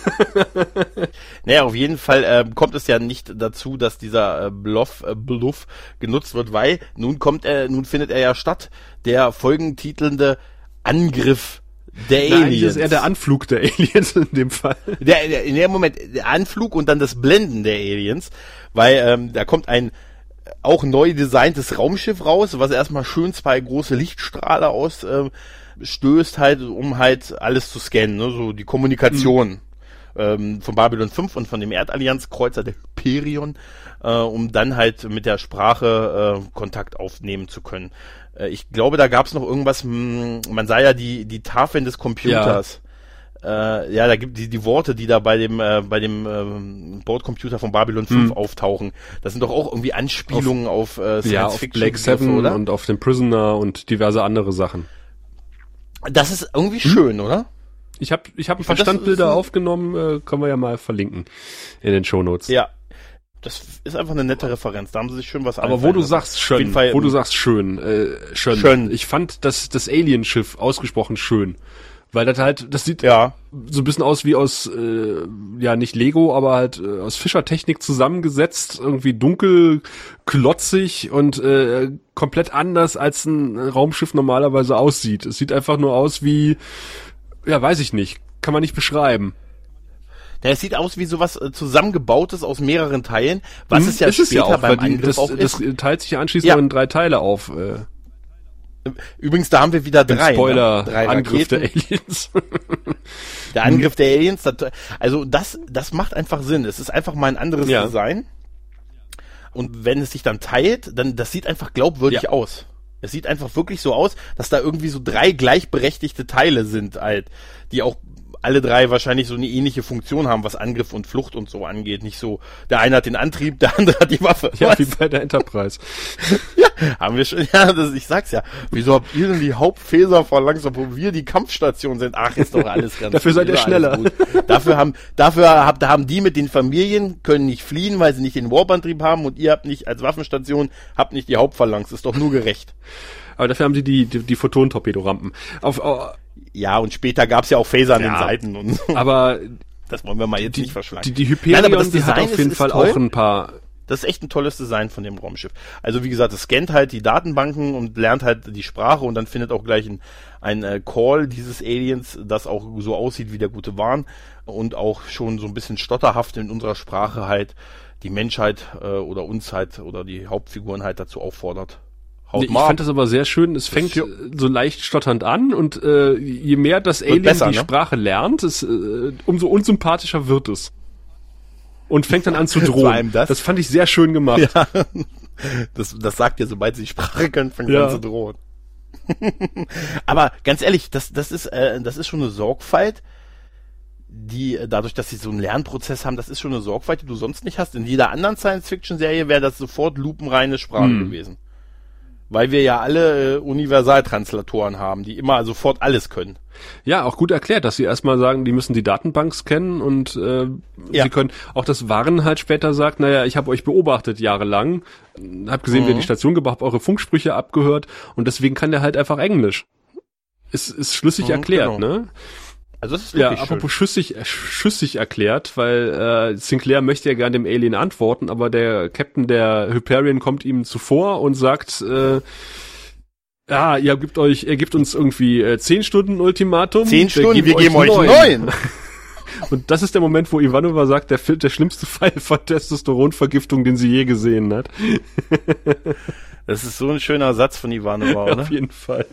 naja, auf jeden Fall äh, kommt es ja nicht dazu, dass dieser äh, Bluff, äh, Bluff genutzt wird, weil nun kommt er, nun findet er ja statt, der folgentitelnde Angriff der Aliens. Nein, das ist eher der Anflug der Aliens in dem Fall. Der, der, in dem Moment der Anflug und dann das Blenden der Aliens, weil ähm, da kommt ein auch neu designtes Raumschiff raus, was erstmal schön zwei große Lichtstrahler aus äh, stößt halt, um halt alles zu scannen, ne? so die Kommunikation. Mhm. Ähm, von Babylon 5 und von dem Erdallianz-Kreuzer der Hyperion, äh, um dann halt mit der Sprache äh, Kontakt aufnehmen zu können. Äh, ich glaube, da gab es noch irgendwas, mh, hm, man sah ja die, die Tafeln des Computers. Ja. Äh, ja, da gibt die, die Worte, die da bei dem äh, bei dem äh, Bordcomputer von Babylon 5 hm. auftauchen. Das sind doch auch irgendwie Anspielungen auf, auf äh, Science ja, auf Fiction Black Seven oder? und auf den Prisoner und diverse andere Sachen. Das ist irgendwie hm? schön, oder? Ich habe ich hab ein paar Standbilder aufgenommen, äh, können wir ja mal verlinken in den Shownotes. Ja. Das ist einfach eine nette Referenz. Da haben sie sich schön was Aber wo du sagst schön, wo du sagst schön, äh, schön. schön. Ich fand das das Alienschiff ausgesprochen schön. Weil das halt, das sieht ja. so ein bisschen aus wie aus, äh, ja nicht Lego, aber halt äh, aus Fischertechnik zusammengesetzt, irgendwie dunkel, klotzig und äh, komplett anders als ein Raumschiff normalerweise aussieht. Es sieht einfach nur aus wie, ja weiß ich nicht, kann man nicht beschreiben. Ja, es sieht aus wie sowas äh, zusammengebautes aus mehreren Teilen, was hm, es ja später ja auch, beim die, Angriff das, auch ist. Das teilt sich ja anschließend ja. in drei Teile auf. Äh. Übrigens, da haben wir wieder drei. Ne? Spoiler, ne? drei Angriff der Aliens. der Angriff der Aliens, das, also das, das macht einfach Sinn. Es ist einfach mal ein anderes ja. Design. Und wenn es sich dann teilt, dann das sieht einfach glaubwürdig ja. aus. Es sieht einfach wirklich so aus, dass da irgendwie so drei gleichberechtigte Teile sind, halt, die auch alle drei wahrscheinlich so eine ähnliche Funktion haben, was Angriff und Flucht und so angeht. Nicht so, der eine hat den Antrieb, der andere hat die Waffe. Ja, was? wie bei der Enterprise. ja, haben wir schon, ja, das, ich sag's ja. Wieso habt ihr denn die Hauptphaser verlangsamt, wo wir die Kampfstation sind? Ach, ist doch alles ganz Dafür seid ihr schneller. Dafür haben, dafür habt, da haben die mit den Familien, können nicht fliehen, weil sie nicht den Warp-Antrieb haben und ihr habt nicht als Waffenstation, habt nicht die Hauptphalanx. Ist doch nur gerecht. Aber dafür haben sie die, die, die Photon-Torpedorampen. Auf, auf, ja, und später gab's ja auch Phaser an ja, den Seiten und so. Aber das wollen wir mal jetzt die, nicht verschlagen. Die, die Hyperion, Nein, aber das Design hat auf jeden ist, Fall ist auch ein paar das ist echt ein tolles Design von dem Raumschiff. Also wie gesagt, es scannt halt die Datenbanken und lernt halt die Sprache und dann findet auch gleich ein, ein äh, Call dieses Aliens, das auch so aussieht wie der gute Wahn und auch schon so ein bisschen stotterhaft in unserer Sprache halt die Menschheit äh, oder uns halt oder die Hauptfiguren halt dazu auffordert, Nee, ich fand das aber sehr schön. Es fängt so leicht stotternd an und äh, je mehr das Alien besser, die ne? Sprache lernt, es, äh, umso unsympathischer wird es. Und fängt dann an zu drohen. Das? das? fand ich sehr schön gemacht. Ja. Das, das sagt ja, sobald sie die Sprache können, fängt ja. an zu drohen. aber ganz ehrlich, das, das ist, äh, das ist schon eine Sorgfalt, die äh, dadurch, dass sie so einen Lernprozess haben, das ist schon eine Sorgfalt, die du sonst nicht hast. In jeder anderen Science-Fiction-Serie wäre das sofort lupenreine Sprache hm. gewesen weil wir ja alle äh, Universaltranslatoren haben, die immer sofort alles können. Ja, auch gut erklärt, dass sie erstmal sagen, die müssen die Datenbank scannen und äh, ja. sie können auch das Waren halt später sagt, naja, ich habe euch beobachtet jahrelang, hab gesehen, mhm. wie ihr die Station gebracht, hab eure Funksprüche abgehört und deswegen kann der halt einfach Englisch. Ist, ist schlüssig mhm, erklärt, genau. ne? Also das ist ja, apropos schüssig, schüssig erklärt, weil äh, Sinclair möchte ja gerne dem Alien antworten, aber der Captain der Hyperion kommt ihm zuvor und sagt, äh, ja, ihr gebt euch, er gibt uns irgendwie äh, zehn Stunden Ultimatum. Zehn Stunden, wir geben euch neun. Und das ist der Moment, wo Ivanova sagt, der, der schlimmste Fall von Testosteronvergiftung, den sie je gesehen hat. Das ist so ein schöner Satz von Ivanova, oder? Auf jeden Fall.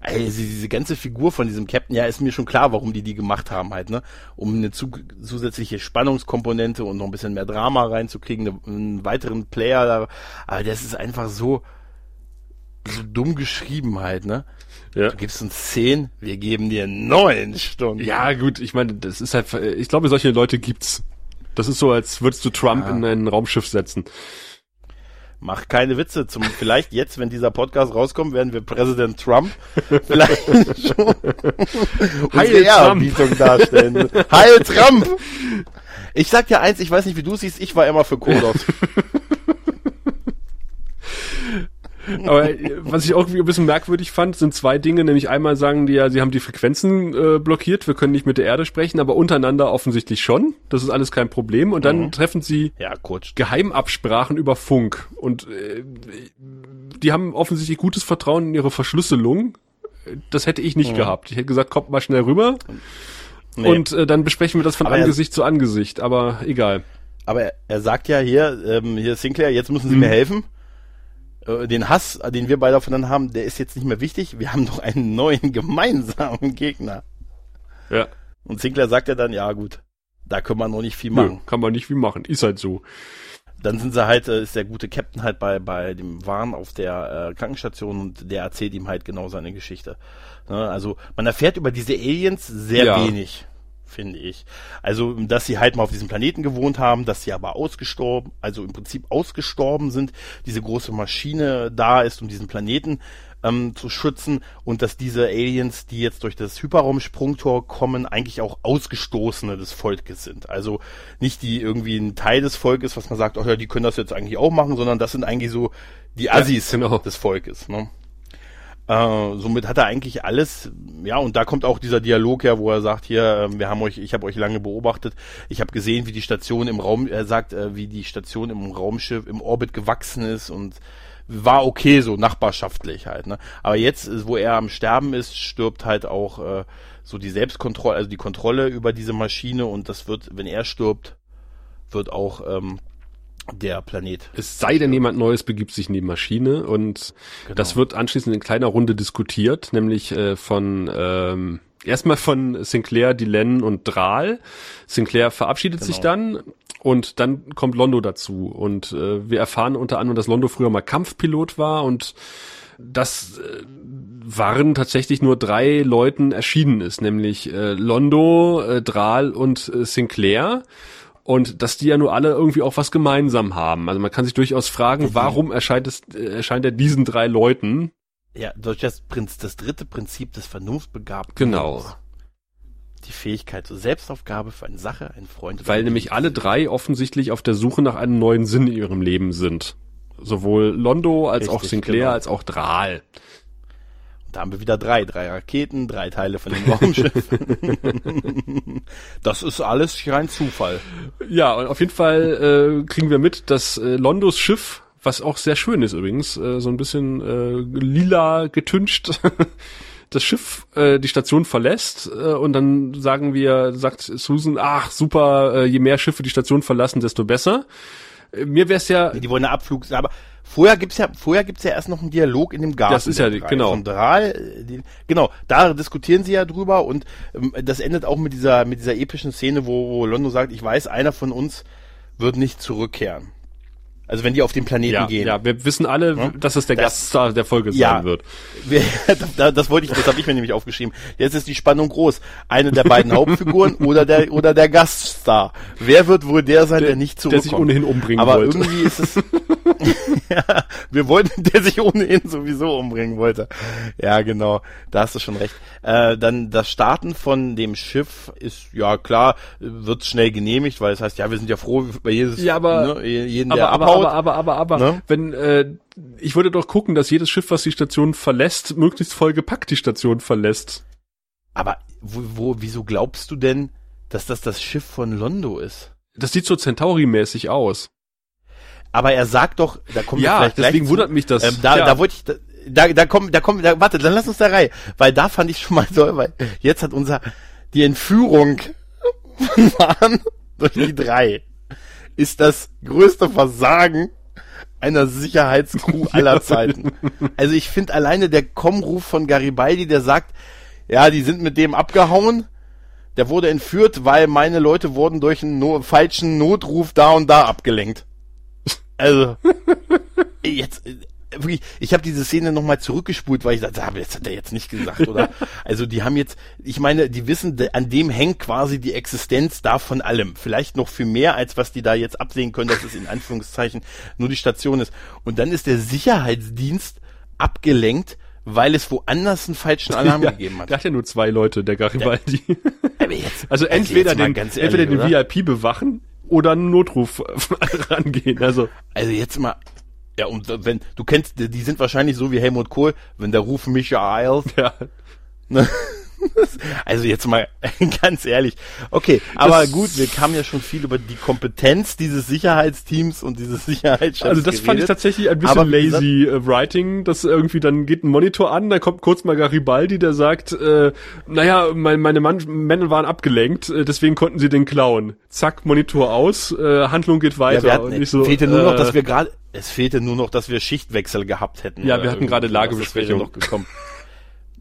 Also diese ganze Figur von diesem Captain, ja, ist mir schon klar, warum die die gemacht haben halt, ne? Um eine zu, zusätzliche Spannungskomponente und noch ein bisschen mehr Drama reinzukriegen, eine, einen weiteren Player da. Aber das ist einfach so, so dumm geschrieben halt, ne? Ja. Du gibst uns zehn, wir geben dir neun Stunden. Ja, gut, ich meine, das ist halt, ich glaube, solche Leute gibt's. Das ist so, als würdest du Trump ja. in ein Raumschiff setzen. Mach keine Witze. Zum, vielleicht jetzt, wenn dieser Podcast rauskommt, werden wir Präsident Trump vielleicht schon Heil Trump. darstellen. Heil Trump! Ich sag dir eins, ich weiß nicht, wie du siehst, ich war immer für Kodos. Aber äh, was ich auch irgendwie ein bisschen merkwürdig fand, sind zwei Dinge, nämlich einmal sagen die ja, sie haben die Frequenzen äh, blockiert, wir können nicht mit der Erde sprechen, aber untereinander offensichtlich schon. Das ist alles kein Problem. Und dann mhm. treffen sie ja, kurz. Geheimabsprachen über Funk. Und äh, die haben offensichtlich gutes Vertrauen in ihre Verschlüsselung. Das hätte ich nicht mhm. gehabt. Ich hätte gesagt, kommt mal schnell rüber. Nee. Und äh, dann besprechen wir das von aber Angesicht zu Angesicht, aber egal. Aber er, er sagt ja hier, ähm, hier Sinclair, jetzt müssen Sie mhm. mir helfen. Äh, den Hass, den wir beide aufeinander haben, der ist jetzt nicht mehr wichtig. Wir haben doch einen neuen gemeinsamen Gegner. Ja. Und Sinclair sagt ja dann, ja gut, da können wir noch nicht viel machen. Nö, kann man nicht viel machen, ist halt so. Dann sind sie halt, äh, ist der gute Captain halt bei, bei dem Wahn auf der äh, Krankenstation und der erzählt ihm halt genau seine Geschichte. Ne? Also man erfährt über diese Aliens sehr ja. wenig finde ich. Also, dass sie halt mal auf diesem Planeten gewohnt haben, dass sie aber ausgestorben, also im Prinzip ausgestorben sind, diese große Maschine da ist, um diesen Planeten ähm, zu schützen und dass diese Aliens, die jetzt durch das Hyperraumsprungtor kommen, eigentlich auch Ausgestoßene des Volkes sind. Also nicht die irgendwie ein Teil des Volkes, was man sagt, oh ja, die können das jetzt eigentlich auch machen, sondern das sind eigentlich so die Assis ja, genau. des Volkes. Ne? Äh, somit hat er eigentlich alles, ja, und da kommt auch dieser Dialog her, wo er sagt, hier, äh, wir haben euch, ich habe euch lange beobachtet, ich habe gesehen, wie die Station im Raum, er sagt, äh, wie die Station im Raumschiff, im Orbit gewachsen ist und war okay so, nachbarschaftlich halt, ne? Aber jetzt, wo er am Sterben ist, stirbt halt auch äh, so die Selbstkontrolle, also die Kontrolle über diese Maschine und das wird, wenn er stirbt, wird auch ähm, der Planet. Es sei denn, jemand Neues begibt sich in die Maschine und genau. das wird anschließend in kleiner Runde diskutiert, nämlich äh, von ähm, erstmal von Sinclair, Dylan und Drahl. Sinclair verabschiedet genau. sich dann und dann kommt Londo dazu und äh, wir erfahren unter anderem, dass Londo früher mal Kampfpilot war und das äh, waren tatsächlich nur drei Leuten erschienen ist, nämlich äh, Londo, äh, Drahl und äh, Sinclair und dass die ja nur alle irgendwie auch was gemeinsam haben. Also man kann sich durchaus fragen, warum erscheint es, äh, erscheint er diesen drei Leuten? Ja, durch das Prinz, das dritte Prinzip des Vernunftbegabten. Genau. Die Fähigkeit zur Selbstaufgabe für eine Sache, einen Freund. Weil nämlich alle drei offensichtlich auf der Suche nach einem neuen Sinn in ihrem Leben sind. Sowohl Londo als Richtig, auch Sinclair genau. als auch Drahl. Da haben wir wieder drei. Drei Raketen, drei Teile von dem Raumschiff. das ist alles rein Zufall. Ja, und auf jeden Fall äh, kriegen wir mit, dass äh, Londos Schiff, was auch sehr schön ist übrigens, äh, so ein bisschen äh, lila getüncht, das Schiff äh, die Station verlässt äh, und dann sagen wir, sagt Susan, ach super, äh, je mehr Schiffe die Station verlassen, desto besser. Äh, mir wäre es ja. Die wollen eine Abflug, aber Vorher gibt's ja, vorher gibt's ja erst noch einen Dialog in dem Garten. Das ist ja, die, genau. Von Dral, die, genau, da diskutieren sie ja drüber und ähm, das endet auch mit dieser, mit dieser epischen Szene, wo, wo Londo sagt, ich weiß, einer von uns wird nicht zurückkehren. Also wenn die auf den Planeten ja, gehen. Ja, wir wissen alle, ja? dass es der das, Gaststar der Folge ja, sein wird. Wir, das, das wollte ich, das habe ich mir nämlich aufgeschrieben. Jetzt ist die Spannung groß. Eine der beiden Hauptfiguren oder der oder der Gaststar. Wer wird wohl der sein, der, der nicht zurückkommt? Der sich ohnehin umbringen Aber wollte. irgendwie ist es. ja, wir wollten, der sich ohnehin sowieso umbringen wollte. Ja, genau. Da hast du schon recht. Äh, dann das Starten von dem Schiff ist ja klar, wird schnell genehmigt, weil es heißt, ja, wir sind ja froh bei jedes, ja, aber, ne, jeden, der aber, abhaut. Aber, aber, aber, aber, ne? wenn, äh, ich würde doch gucken, dass jedes Schiff, was die Station verlässt, möglichst voll gepackt die Station verlässt. Aber wo, wo, wieso glaubst du denn, dass das das Schiff von Londo ist? Das sieht so Centauri-mäßig aus. Aber er sagt doch, da kommt ja, vielleicht deswegen zu, wundert mich das. Ähm, da, ja. da wollte ich, da, da, da kommt, da kommt, da, warte, dann lass uns da rein, weil da fand ich schon mal toll, weil jetzt hat unser die Entführung von durch die drei ist das größte Versagen einer Sicherheitscrew aller Zeiten. Also ich finde alleine der Kommruf von Garibaldi, der sagt, ja, die sind mit dem abgehauen, der wurde entführt, weil meine Leute wurden durch einen no falschen Notruf da und da abgelenkt. Also, jetzt, wirklich, ich habe diese Szene nochmal zurückgespult, weil ich dachte, ah, das hat er jetzt nicht gesagt, oder? also die haben jetzt, ich meine, die wissen, an dem hängt quasi die Existenz da von allem. Vielleicht noch viel mehr, als was die da jetzt absehen können, dass es in Anführungszeichen nur die Station ist. Und dann ist der Sicherheitsdienst abgelenkt, weil es woanders einen falschen Alarm ja, gegeben hat. Der hat ja nur zwei Leute, der Garibaldi. Ja. Jetzt, also entweder den, ehrlich, entweder den VIP bewachen oder einen Notruf rangehen. Also, also jetzt mal, ja, und wenn, du kennst, die sind wahrscheinlich so wie Helmut Kohl, wenn der Ruf Michael. Ja. Ne? Also jetzt mal ganz ehrlich. Okay, aber das gut, wir kamen ja schon viel über die Kompetenz dieses Sicherheitsteams und dieses Sicherheitschefs Also das geredet. fand ich tatsächlich ein bisschen aber lazy gesagt, äh, Writing, dass irgendwie dann geht ein Monitor an, da kommt kurz mal Garibaldi, der sagt, äh, naja, mein, meine Mann, Männer waren abgelenkt, äh, deswegen konnten sie den klauen. Zack, Monitor aus, äh, Handlung geht weiter. Ja, und nicht so, fehlte nur noch, dass äh, wir gerade, es fehlte nur noch, dass wir Schichtwechsel gehabt hätten. Ja, wir hatten gerade Lagebesprechung noch gekommen.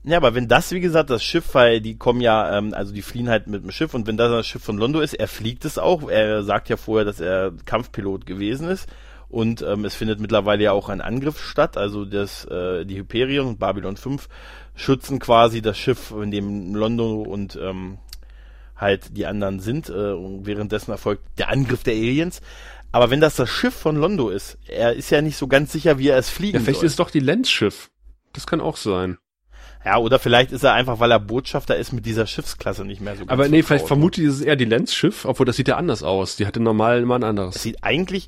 Ja, aber wenn das, wie gesagt, das Schiff, weil die kommen ja, ähm, also die fliehen halt mit dem Schiff und wenn das das Schiff von Londo ist, er fliegt es auch. Er sagt ja vorher, dass er Kampfpilot gewesen ist und ähm, es findet mittlerweile ja auch ein Angriff statt. Also das, äh, die Hyperion und Babylon 5 schützen quasi das Schiff, in dem Londo und ähm, halt die anderen sind. Äh, und währenddessen erfolgt der Angriff der Aliens. Aber wenn das das Schiff von Londo ist, er ist ja nicht so ganz sicher, wie er es fliegen ja, vielleicht soll. ist doch die Lenz-Schiff. Das kann auch sein. Ja, oder vielleicht ist er einfach, weil er Botschafter ist, mit dieser Schiffsklasse nicht mehr so ganz Aber nee, vielleicht vermute ich, ist es eher die Lenz-Schiff, obwohl das sieht ja anders aus. Die hatte normal immer ein anderes. Es sieht eigentlich,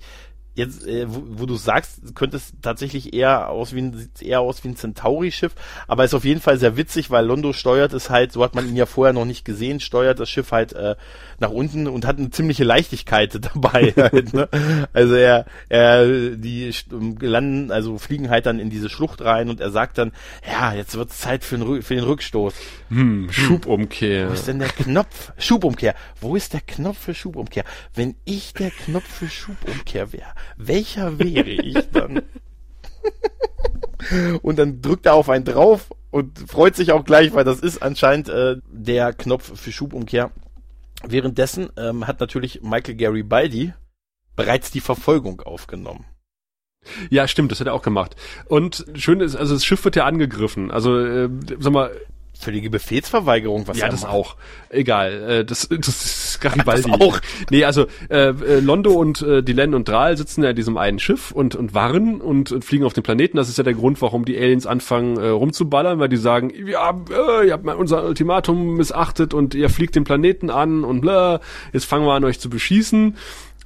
jetzt, äh, wo, wo du sagst, könnte es tatsächlich eher aus wie ein, sieht eher aus wie ein Centauri-Schiff, aber ist auf jeden Fall sehr witzig, weil Londo steuert es halt, so hat man ihn ja vorher noch nicht gesehen, steuert das Schiff halt äh, nach unten und hat eine ziemliche Leichtigkeit dabei. halt, ne? Also er, er, die landen, also fliegen halt dann in diese Schlucht rein und er sagt dann, ja, jetzt wird's Zeit für den, für den Rückstoß. Hm, hm, Schubumkehr. Wo ist denn der Knopf? Schubumkehr. Wo ist der Knopf für Schubumkehr? Wenn ich der Knopf für Schubumkehr wäre, welcher wäre ich dann? und dann drückt er auf einen drauf und freut sich auch gleich, weil das ist anscheinend äh, der Knopf für Schubumkehr. Währenddessen ähm, hat natürlich Michael Garibaldi bereits die Verfolgung aufgenommen. Ja, stimmt, das hat er auch gemacht. Und schön ist, also das Schiff wird ja angegriffen. Also, äh, sag mal, völlige Befehlsverweigerung, was Ja, das macht. auch. Egal, äh, das, das ist Garibaldi. Das auch. Nee, also äh, äh, Londo und äh, Dylan und Dral sitzen ja in diesem einen Schiff und und warren und, und fliegen auf den Planeten. Das ist ja der Grund, warum die Aliens anfangen äh, rumzuballern, weil die sagen, ja, äh, ihr habt mal unser Ultimatum missachtet und ihr fliegt den Planeten an und bla, jetzt fangen wir an euch zu beschießen.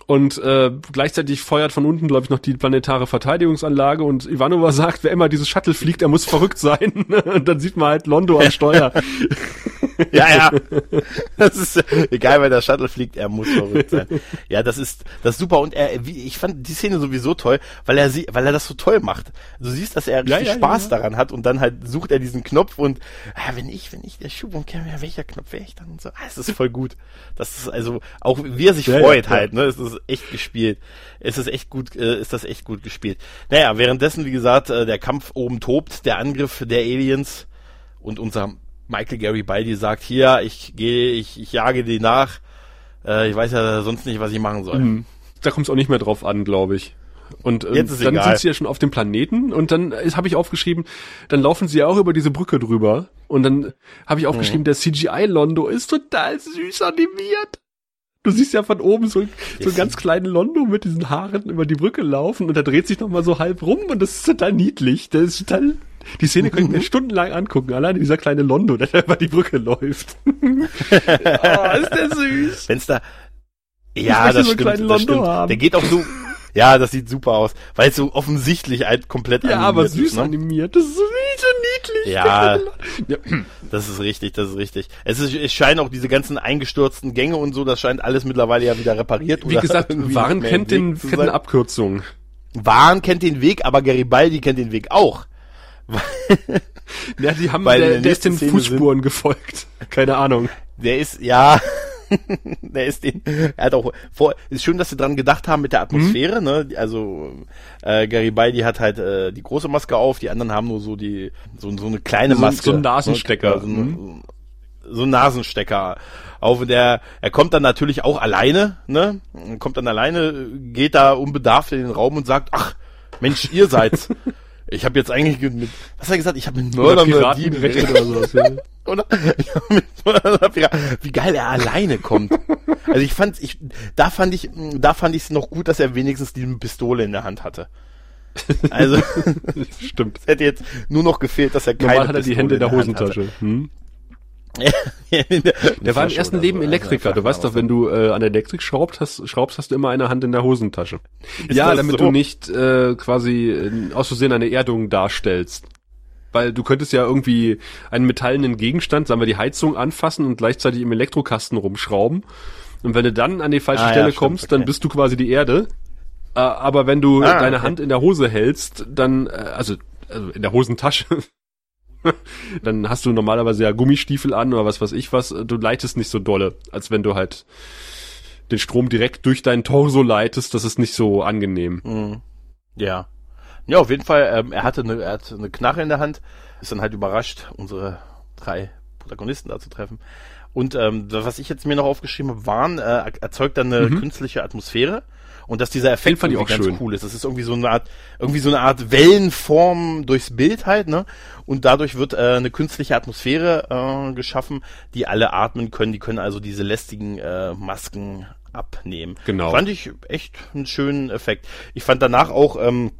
Und äh, gleichzeitig feuert von unten, glaube ich, noch die planetare Verteidigungsanlage und Ivanova sagt, wer immer dieses Shuttle fliegt, er muss verrückt sein. und dann sieht man halt Londo am Steuer. ja, ja. Das ist egal, wer der Shuttle fliegt, er muss verrückt sein. Ja, das ist das ist super und er wie, ich fand die Szene sowieso toll, weil er sie weil er das so toll macht. Du siehst, dass er richtig ja, ja, Spaß ja. daran hat und dann halt sucht er diesen Knopf und ah, wenn ich wenn ich der Schubumkehr wäre, welcher Knopf wäre ich dann und so. Ah, es ist voll gut. Das ist also auch wie er sich freut halt, ne? Es ist echt gespielt. Es ist echt gut äh, ist das echt gut gespielt. Naja, währenddessen wie gesagt, äh, der Kampf oben tobt, der Angriff der Aliens und unser Michael Garibaldi sagt, hier, ich gehe, ich, ich jage die nach. Äh, ich weiß ja sonst nicht, was ich machen soll. Mhm. Da kommt es auch nicht mehr drauf an, glaube ich. Und ähm, dann egal. sind sie ja schon auf dem Planeten und dann habe ich aufgeschrieben, dann laufen sie ja auch über diese Brücke drüber und dann habe ich aufgeschrieben, mhm. der CGI Londo ist total süß animiert. Du siehst ja von oben so, so einen ganz kleinen Londo mit diesen Haaren über die Brücke laufen und er dreht sich nochmal so halb rum und das ist total niedlich. Das ist total die Szene könnte ich mir stundenlang angucken, allein dieser kleine Londo, der über die Brücke läuft. oh, ist der süß. Wenn's da, ja, das, so stimmt, das stimmt. Haben. Der geht auch so, ja, das sieht super aus, weil es so offensichtlich halt komplett ja, animiert ist. Ja, aber süß ne? animiert, das ist so, niedlich. Ja, ja, das ist richtig, das ist richtig. Es, ist, es scheinen auch diese ganzen eingestürzten Gänge und so, das scheint alles mittlerweile ja wieder repariert. Wie gesagt, Waren kennt den, kennt eine Abkürzung. Waren kennt den Weg, aber Garibaldi kennt den Weg auch ja, die haben, Weil der, der ist den Fußspuren sind, gefolgt. Keine Ahnung. Der ist, ja, der ist den, er hat auch vor, ist schön, dass sie dran gedacht haben mit der Atmosphäre, mhm. ne, also, äh, Garibaldi hat halt, äh, die große Maske auf, die anderen haben nur so die, so, so eine kleine so, Maske. So ein Nasenstecker. Ne, so, mhm. so ein Nasenstecker auf der, er kommt dann natürlich auch alleine, ne, kommt dann alleine, geht da unbedarft in den Raum und sagt, ach, Mensch, ihr seid's. Ich habe jetzt eigentlich mit, was hat er gesagt? Ich habe mit Mördern oder Dieben gerechnet oder sowas. Oder? Wie geil er alleine kommt. Also ich fand, ich, da fand ich, da fand ich es noch gut, dass er wenigstens die Pistole in der Hand hatte. Also, stimmt. Es hätte jetzt nur noch gefehlt, dass er keine Normal hat er die Hände in der Hosentasche. Hm? der war im ersten Leben so. Elektriker. Also du weißt doch, wenn du äh, an der Elektrik schraubst hast, schraubst, hast du immer eine Hand in der Hosentasche. Ist ja, damit so? du nicht äh, quasi äh, aus Versehen eine Erdung darstellst. Weil du könntest ja irgendwie einen metallenen Gegenstand, sagen wir die Heizung, anfassen und gleichzeitig im Elektrokasten rumschrauben. Und wenn du dann an die falsche ah, Stelle ja, stimmt, kommst, okay. dann bist du quasi die Erde. Äh, aber wenn du ah, deine okay. Hand in der Hose hältst, dann, äh, also, also in der Hosentasche, dann hast du normalerweise ja Gummistiefel an oder was weiß ich was. Du leitest nicht so dolle, als wenn du halt den Strom direkt durch deinen Torso leitest. Das ist nicht so angenehm. Mhm. Ja. Ja, auf jeden Fall. Ähm, er hatte eine, er hatte eine Knarre in der Hand. Ist dann halt überrascht, unsere drei Protagonisten da zu treffen. Und ähm, was ich jetzt mir noch aufgeschrieben habe, waren, äh, erzeugt dann eine mhm. künstliche Atmosphäre und dass dieser Effekt fand irgendwie ganz schön. cool ist. Das ist irgendwie so eine Art, irgendwie so eine Art Wellenform durchs Bild halt, ne? Und dadurch wird äh, eine künstliche Atmosphäre äh, geschaffen, die alle atmen können. Die können also diese lästigen äh, Masken abnehmen. Genau. Fand ich echt einen schönen Effekt. Ich fand danach auch ähm,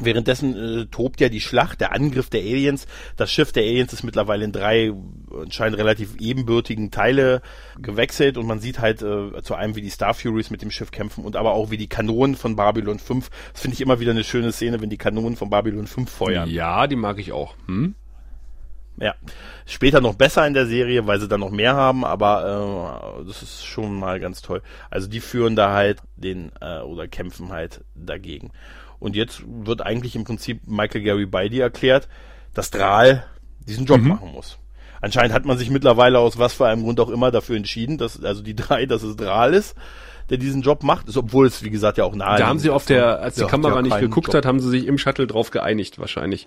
Währenddessen äh, tobt ja die Schlacht, der Angriff der Aliens. Das Schiff der Aliens ist mittlerweile in drei anscheinend relativ ebenbürtigen Teile gewechselt und man sieht halt äh, zu einem, wie die Star Furies mit dem Schiff kämpfen und aber auch wie die Kanonen von Babylon 5. Das finde ich immer wieder eine schöne Szene, wenn die Kanonen von Babylon 5 feuern. Ja, die mag ich auch. Hm? Ja, später noch besser in der Serie, weil sie dann noch mehr haben, aber äh, das ist schon mal ganz toll. Also die führen da halt den äh, oder kämpfen halt dagegen. Und jetzt wird eigentlich im Prinzip Michael Gary Beide erklärt, dass Drahl diesen Job mhm. machen muss. Anscheinend hat man sich mittlerweile aus was für einem Grund auch immer dafür entschieden, dass also die drei, dass es Drahl ist, der diesen Job macht, ist, obwohl es wie gesagt ja auch nahe. Da haben sie auf der, als die Kamera nicht geguckt Job. hat, haben sie sich im Shuttle drauf geeinigt wahrscheinlich.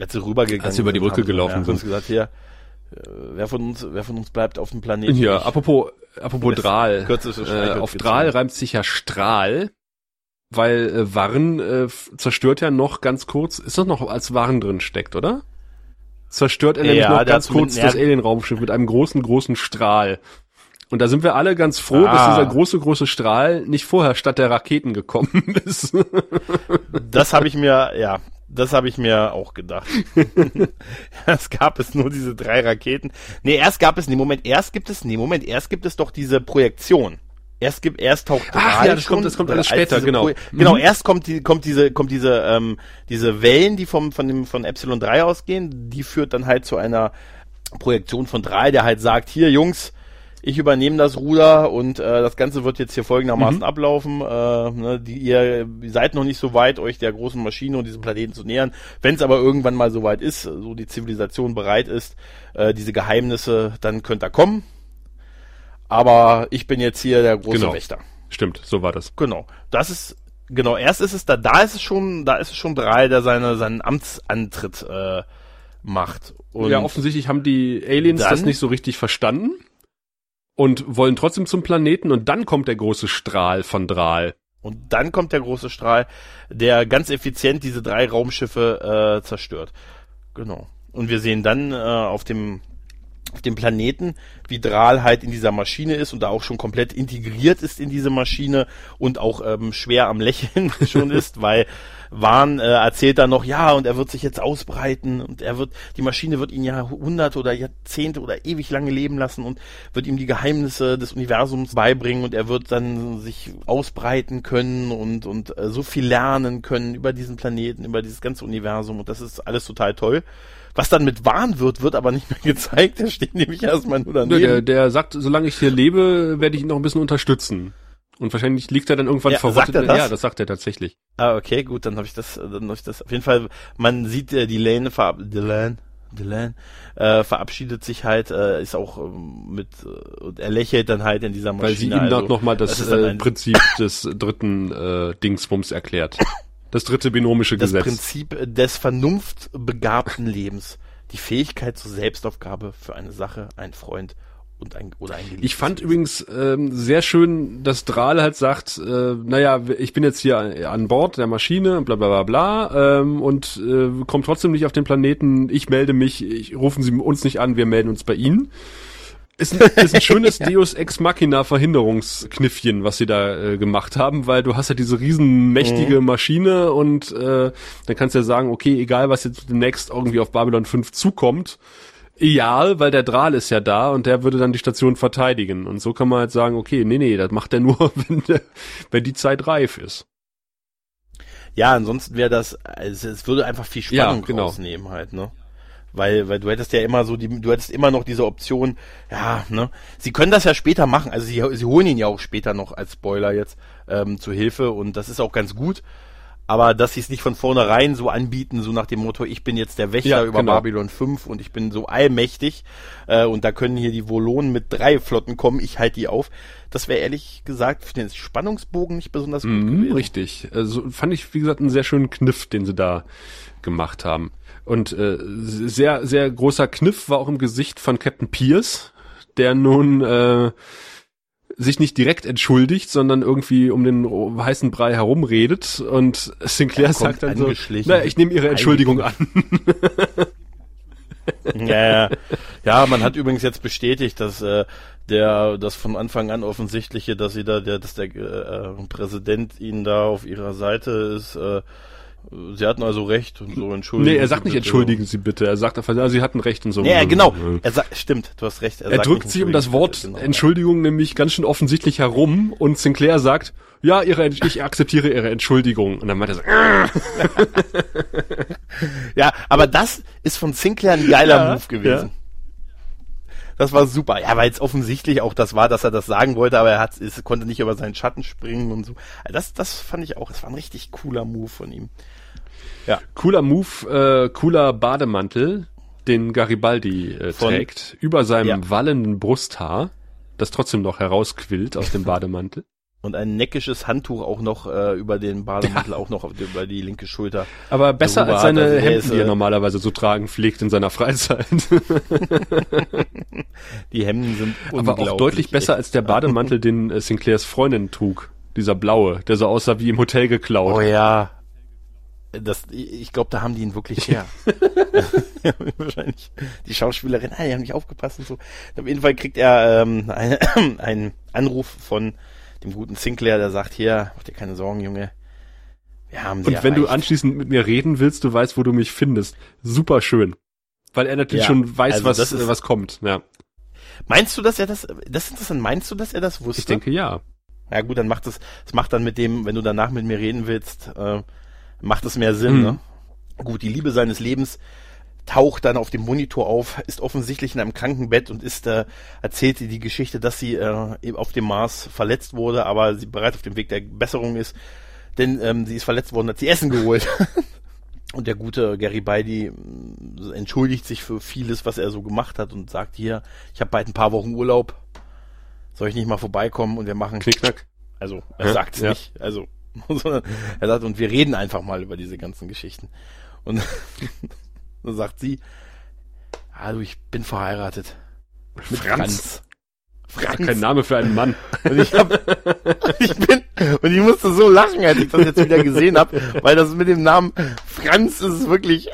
Als sie rübergegangen als sie über die Brücke gelaufen ja, sind. gesagt, hier, äh, wer von uns, wer von uns bleibt auf dem Planeten? Ja, apropos, apropos Drahl. Äh, auf Drahl reimt sich ja Strahl weil äh, Warren äh, zerstört ja noch ganz kurz, ist das noch als Warren drin steckt, oder? Zerstört er nämlich ja, noch ganz kurz das Alien-Raumschiff mit einem großen, großen Strahl. Und da sind wir alle ganz froh, ah. dass dieser große, große Strahl nicht vorher statt der Raketen gekommen ist. das habe ich mir, ja, das habe ich mir auch gedacht. erst gab es nur diese drei Raketen. Nee, erst gab es, nee, Moment, erst gibt es, nee, Moment, erst gibt es doch diese Projektion. Erst gibt, erst taucht Ach, ja, das kommt, das kommt alles später, genau. Pro genau, mhm. erst kommt die, kommt diese, kommt diese, ähm, diese Wellen, die vom, von dem, von Epsilon 3 ausgehen, die führt dann halt zu einer Projektion von 3, der halt sagt, hier Jungs, ich übernehme das Ruder und äh, das Ganze wird jetzt hier folgendermaßen mhm. ablaufen. Äh, ne, die, ihr seid noch nicht so weit, euch der großen Maschine und diesem Planeten zu nähern. Wenn es aber irgendwann mal so weit ist, so die Zivilisation bereit ist, äh, diese Geheimnisse, dann könnt ihr kommen. Aber ich bin jetzt hier der große genau. Wächter. Stimmt, so war das. Genau. Das ist genau. Erst ist es da, da ist es schon, da ist es schon drei, der seine seinen Amtsantritt äh, macht. Und ja, offensichtlich haben die Aliens das nicht so richtig verstanden und wollen trotzdem zum Planeten und dann kommt der große Strahl von Drahl. Und dann kommt der große Strahl, der ganz effizient diese drei Raumschiffe äh, zerstört. Genau. Und wir sehen dann äh, auf dem dem Planeten, wie Drahl halt in dieser Maschine ist und da auch schon komplett integriert ist in diese Maschine und auch ähm, schwer am Lächeln schon ist, weil Wahn äh, erzählt dann noch, ja, und er wird sich jetzt ausbreiten und er wird, die Maschine wird ihn ja hunderte oder Jahrzehnte oder ewig lange leben lassen und wird ihm die Geheimnisse des Universums beibringen und er wird dann sich ausbreiten können und, und äh, so viel lernen können über diesen Planeten, über dieses ganze Universum und das ist alles total toll. Was dann mit Wahn wird, wird aber nicht mehr gezeigt. Der steht nämlich erstmal nur daneben. Der, der sagt, solange ich hier lebe, werde ich ihn noch ein bisschen unterstützen. Und wahrscheinlich liegt er dann irgendwann ja, verrottet. Sagt er das? Ja, das sagt er tatsächlich. Ah, okay, gut, dann habe ich das, dann habe ich das. Auf jeden Fall, man sieht äh, die Lane verab Delan, Delan, äh, verabschiedet sich halt, äh, ist auch ähm, mit äh, und er lächelt dann halt in dieser Maschine. Weil sie ihm also, nochmal das, das äh, Prinzip des dritten äh, Dingsbums erklärt. Das dritte binomische das Gesetz. Das Prinzip des vernunftbegabten Lebens. Die Fähigkeit zur Selbstaufgabe für eine Sache, einen Freund und ein, oder ein Ich fand übrigens ähm, sehr schön, dass Drahl halt sagt, äh, naja, ich bin jetzt hier an Bord der Maschine, bla bla bla bla, ähm, und äh, komme trotzdem nicht auf den Planeten, ich melde mich, ich, rufen Sie uns nicht an, wir melden uns bei Ihnen. Ist ein, ist ein schönes Deus Ex Machina Verhinderungskniffchen, was sie da äh, gemacht haben, weil du hast ja diese riesenmächtige mhm. Maschine und äh, dann kannst du ja sagen, okay, egal was jetzt demnächst irgendwie auf Babylon 5 zukommt, Egal, weil der Drahl ist ja da und der würde dann die Station verteidigen. Und so kann man halt sagen, okay, nee, nee, das macht er nur, wenn, der, wenn die Zeit reif ist. Ja, ansonsten wäre das, also es würde einfach viel Spannung ja, genau. rausnehmen halt, ne? Weil, weil du hättest ja immer so die, du hättest immer noch diese Option, ja, ne? Sie können das ja später machen, also sie, sie holen ihn ja auch später noch als Spoiler jetzt ähm, zu Hilfe und das ist auch ganz gut aber dass sie es nicht von vornherein so anbieten, so nach dem Motto, ich bin jetzt der Wächter ja, über genau. Babylon 5 und ich bin so allmächtig äh, und da können hier die Volonen mit drei Flotten kommen, ich halte die auf. Das wäre ehrlich gesagt für den Spannungsbogen nicht besonders gut mhm, gewesen. Richtig. Also fand ich, wie gesagt, einen sehr schönen Kniff, den sie da gemacht haben. Und äh, sehr, sehr großer Kniff war auch im Gesicht von Captain Pierce, der nun äh, sich nicht direkt entschuldigt, sondern irgendwie um den heißen Brei herumredet und Sinclair sagt dann so, na, ich nehme ihre Entschuldigung an. ja, ja. ja, man hat übrigens jetzt bestätigt, dass äh, der das von Anfang an offensichtliche, dass sie da der dass der äh, Präsident ihnen da auf ihrer Seite ist, äh, Sie hatten also recht und so entschuldigen. Nee, er sagt nicht entschuldigen Sie bitte. Er sagt einfach, ja, Sie hatten recht und so. Ja, genau. Er sagt, stimmt, du hast recht. Er, er drückt sich um das Wort genau. Entschuldigung nämlich ganz schön offensichtlich herum und Sinclair sagt, ja, ihre, ich akzeptiere Ihre Entschuldigung. Und dann meint er so, ja, aber das ist von Sinclair ein geiler ja, Move gewesen. Ja. Das war super. Ja, weil jetzt offensichtlich auch das war, dass er das sagen wollte, aber er hat, es konnte nicht über seinen Schatten springen und so. Das, das fand ich auch. Es war ein richtig cooler Move von ihm. Ja. Cooler Move, äh, cooler Bademantel, den Garibaldi äh, trägt, über seinem ja. wallenden Brusthaar, das trotzdem noch herausquillt aus dem Bademantel und ein neckisches Handtuch auch noch äh, über den Bademantel, ja. auch noch die, über die linke Schulter. Aber besser als seine also Hemden, die er normalerweise so tragen pflegt in seiner Freizeit. die Hemden sind Aber auch deutlich besser als der Bademantel, den äh, Sinclairs Freundin trug. Dieser blaue, der so aussah wie im Hotel geklaut. Oh ja. Das, ich glaube, da haben die ihn wirklich her. wahrscheinlich. Die Schauspielerin, ah, die haben nicht aufgepasst und so. Auf jeden Fall kriegt er ähm, einen Anruf von dem guten Sinclair, der sagt, hier, mach dir keine Sorgen, Junge. Wir haben sie Und wenn erreicht. du anschließend mit mir reden willst, du weißt, wo du mich findest. Super schön. Weil er natürlich ja, schon weiß, also was, ist, was kommt, ja. Meinst du, dass er das, das ist interessant, meinst du, dass er das wusste? Ich denke, ja. Ja gut, dann macht es, das macht dann mit dem, wenn du danach mit mir reden willst, äh, macht es mehr Sinn, mhm. ne? Gut, die Liebe seines Lebens taucht dann auf dem Monitor auf, ist offensichtlich in einem Krankenbett und ist äh, erzählt die Geschichte, dass sie äh, auf dem Mars verletzt wurde, aber sie bereits auf dem Weg der Besserung ist, denn ähm, sie ist verletzt worden, hat sie Essen geholt. und der gute Gary Beidi äh, entschuldigt sich für vieles, was er so gemacht hat und sagt hier, ich habe bald ein paar Wochen Urlaub, soll ich nicht mal vorbeikommen und wir machen Knickknack. Also er ja, sagt es ja. nicht, also sondern er sagt und wir reden einfach mal über diese ganzen Geschichten und dann sagt sie, ah du, ich bin verheiratet. Mit Franz. Franz. Franz. Kein Name für einen Mann. Und ich, hab, ich bin und ich musste so lachen, als ich das jetzt wieder gesehen habe, weil das mit dem Namen Franz ist wirklich.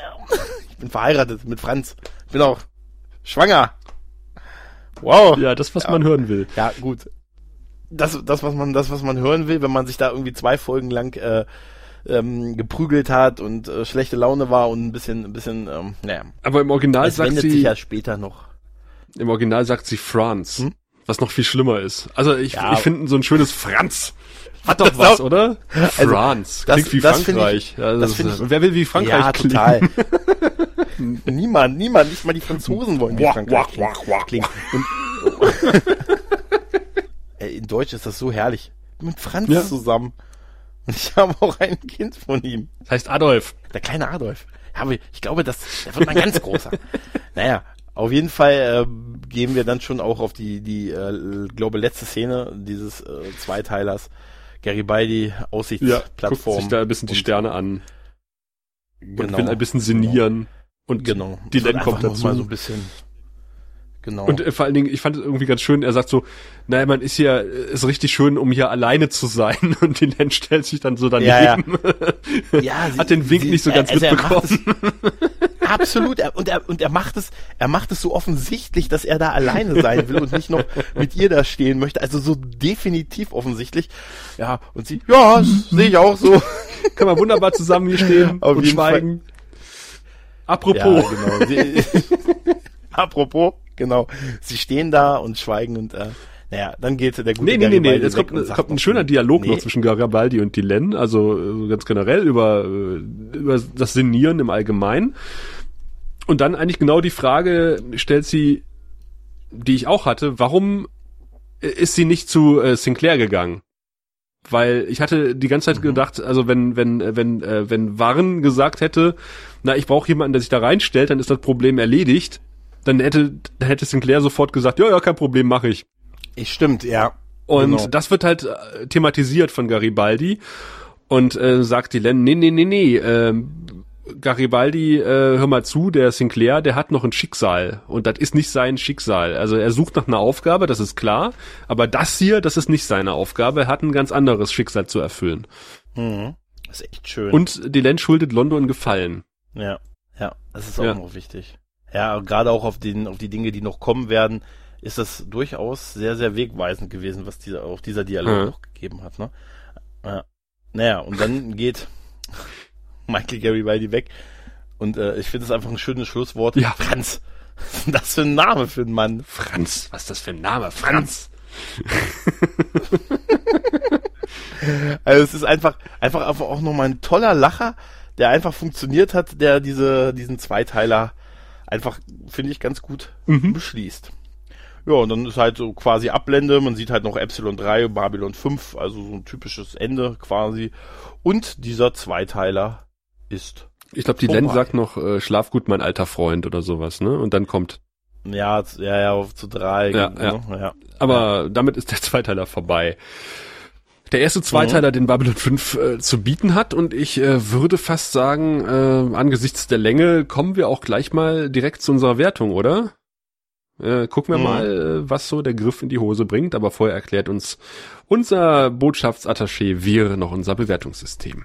Ich bin verheiratet mit Franz. Ich bin auch schwanger. Wow. Ja, das was ja. man hören will. Ja, gut. Das, das was man, das was man hören will, wenn man sich da irgendwie zwei Folgen lang äh, ähm, geprügelt hat und äh, schlechte Laune war und ein bisschen, ein bisschen, ähm, naja. Aber im Original das sagt sie. sich ja später noch. Im Original sagt sie Franz, hm? was noch viel schlimmer ist. Also ich, ja, ich finde so ein schönes Franz. Hat doch was, auch, oder? Also, Franz. Klingt das, wie das Frankreich. Ich, also, das ich, wer will wie Frankreich ja, klingen? total. niemand, niemand, nicht mal die Franzosen wollen wie Frankreich klingen. Und, in Deutsch ist das so herrlich. Mit Franz ja. zusammen. Und ich habe auch ein Kind von ihm. Das heißt Adolf. Der kleine Adolf. Ja, aber ich glaube, das, der wird mal ganz großer. naja, auf jeden Fall äh, gehen wir dann schon auch auf die, die äh, glaube letzte Szene dieses äh, Zweiteilers. Gary Beidi, Aussichtsplattform. Ja, sich da ein bisschen die Sterne an. Genau. Und will ein bisschen sinnieren. Genau. Und genau. die Len kommt dazu. Mal so ein bisschen Genau. Und äh, vor allen Dingen, ich fand es irgendwie ganz schön, er sagt so, naja, man ist ja, ist richtig schön, um hier alleine zu sein. Und die Len stellt sich dann so daneben. Ja, ja. ja sie, Hat den Wink sie, nicht so ganz also mitbekommen. absolut. Er, und er, und er macht es, er macht es so offensichtlich, dass er da alleine sein will und nicht noch mit ihr da stehen möchte. Also so definitiv offensichtlich. Ja, und sie, ja, sehe ich auch so. Kann man wunderbar zusammen hier stehen Auf und schweigen. Fall. Apropos. Ja, genau. Sie, apropos, genau. Sie stehen da und schweigen und äh, naja, dann geht der gute Nee, nee, nee, nee. Jetzt kommt, kommt ein schöner Dialog nee, noch zwischen Garibaldi und Dylan, also äh, ganz generell über, äh, über das Sinnieren im Allgemeinen. Und dann eigentlich genau die Frage stellt sie, die ich auch hatte, warum äh, ist sie nicht zu äh, Sinclair gegangen? Weil ich hatte die ganze Zeit Mhm. gedacht, also wenn wenn wenn äh, wenn Warren gesagt hätte, na ich brauche jemanden, der sich da reinstellt, dann ist das Problem erledigt, dann hätte hätte Sinclair sofort gesagt, ja ja kein Problem, mache ich. Ich stimmt, ja. Und Genau. das wird halt äh, thematisiert von Garibaldi und äh, sagt die Len, nee, nee, nee, nee, ähm, Garibaldi, äh, hör mal zu, der Sinclair, der hat noch ein Schicksal und das ist nicht sein Schicksal. Also er sucht nach einer Aufgabe, das ist klar, aber das hier, das ist nicht seine Aufgabe, er hat ein ganz anderes Schicksal zu erfüllen. Mhm. Das ist echt schön. Und die Len schuldet London Gefallen. Ja, ja, das ist auch Ja. noch wichtig. Ja, gerade auch auf den, auf die Dinge, die noch kommen werden, ist das durchaus sehr, sehr wegweisend gewesen, was dieser, auch dieser Dialog Mhm. noch gegeben hat, ne? Ja. Naja, und dann geht Michael Garibaldi weg. Und äh, ich finde es einfach ein schönes Schlusswort. Ja. Franz. Was ist denn das für ein Name für einen Mann? Franz, was ist das für ein Name? Franz. Also es ist einfach, einfach, einfach auch nochmal ein toller Lacher, der einfach funktioniert hat, der diese, diesen Zweiteiler einfach, finde ich, ganz gut Mhm. beschließt. Ja, und dann ist halt so quasi Ablende, man sieht halt noch Epsilon 3, Babylon 5, also so ein typisches Ende quasi. Und dieser Zweiteiler ist, Ich glaube, die Len sagt noch, äh, schlaf gut, mein alter Freund oder sowas, ne? Und dann kommt ja, ja, ja, auf zu drei. Ja, ne? ja. Aber damit ist der Zweiteiler vorbei. Der erste Zweiteiler, den Babylon 5 äh, zu bieten hat und ich äh, würde fast sagen, äh, angesichts der Länge kommen wir auch gleich mal direkt zu unserer Wertung, oder? Äh, gucken wir Mhm. mal, äh, was so der Griff in die Hose bringt, aber vorher erklärt uns unser Botschaftsattaché Wir noch unser Bewertungssystem.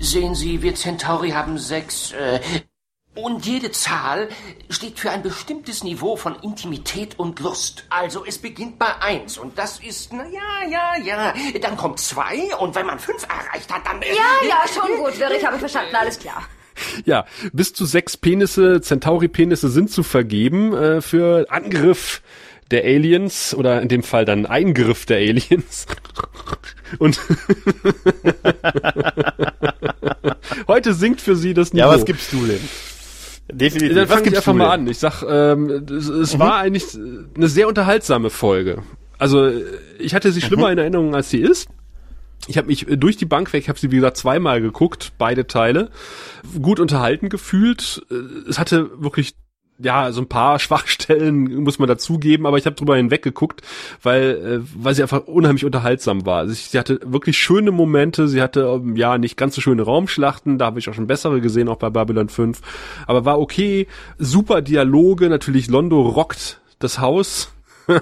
Sehen Sie, wir Centauri haben sechs, äh, und jede Zahl steht für ein bestimmtes Niveau von Intimität und Lust. Also es beginnt bei eins und das ist, na ja, ja, ja. Dann kommt zwei und wenn man fünf erreicht hat, dann... Ja, ja, schon gut, Wirr, ich habe verstanden, alles klar. Ja, bis zu sechs Penisse, Centauri-Penisse sind zu vergeben äh, für Angriff der Aliens oder in dem Fall dann Eingriff der Aliens. Und heute sinkt für sie das Niveau. Ja, was gibst du denn? Definitiv. Dann was fange ich einfach mal an. Ich sag, ähm, es, es war eigentlich eine sehr unterhaltsame Folge. Also ich hatte sie schlimmer in Erinnerung, als sie ist. Ich habe mich durch die Bank weg, ich habe sie wie gesagt zweimal geguckt, beide Teile, gut unterhalten gefühlt. Es hatte wirklich ja so ein paar Schwachstellen muss man dazugeben, aber ich habe drüber hinweggeguckt, weil äh, weil sie einfach unheimlich unterhaltsam war. Also sie hatte wirklich schöne Momente, sie hatte ähm, ja nicht ganz so schöne Raumschlachten, da habe ich auch schon bessere gesehen, auch bei Babylon 5, aber war okay, super Dialoge, natürlich Londo rockt das Haus.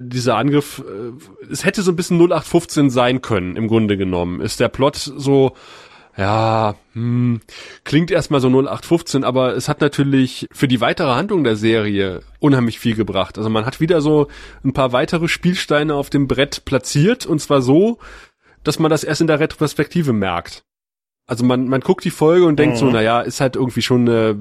dieser Angriff, äh, es hätte so ein bisschen 0815 sein können, im Grunde genommen. Ist der Plot so, ja, hm, klingt erstmal so 0815, aber es hat natürlich für die weitere Handlung der Serie unheimlich viel gebracht. Also man hat wieder so ein paar weitere Spielsteine auf dem Brett platziert und zwar so, dass man das erst in der Retrospektive merkt. Also man, man guckt die Folge und denkt so, Mhm. naja, ist halt irgendwie schon eine,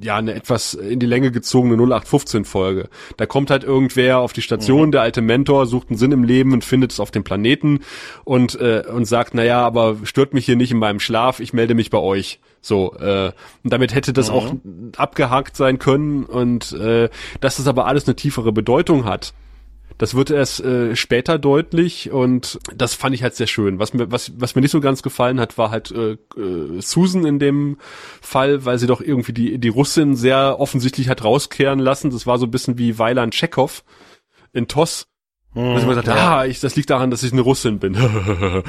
ja, eine etwas in die Länge gezogene 0815 Folge. Da kommt halt irgendwer auf die Station, der alte Mentor sucht einen Sinn im Leben und findet es auf dem Planeten und, äh, und sagt, naja, aber stört mich hier nicht in meinem Schlaf, ich melde mich bei euch. So, äh, und damit hätte das auch abgehakt sein können und äh, dass es aber alles eine tiefere Bedeutung hat. Das wird erst äh, später deutlich und das fand ich halt sehr schön. Was mir, was, was mir nicht so ganz gefallen hat, war halt äh, äh, Susan in dem Fall, weil sie doch irgendwie die, die Russin sehr offensichtlich hat rauskehren lassen. Das war so ein bisschen wie Weiland Tschechow in TOS. Mhm, Wo sie immer sagt, ah, ich, das liegt daran, dass ich eine Russin bin.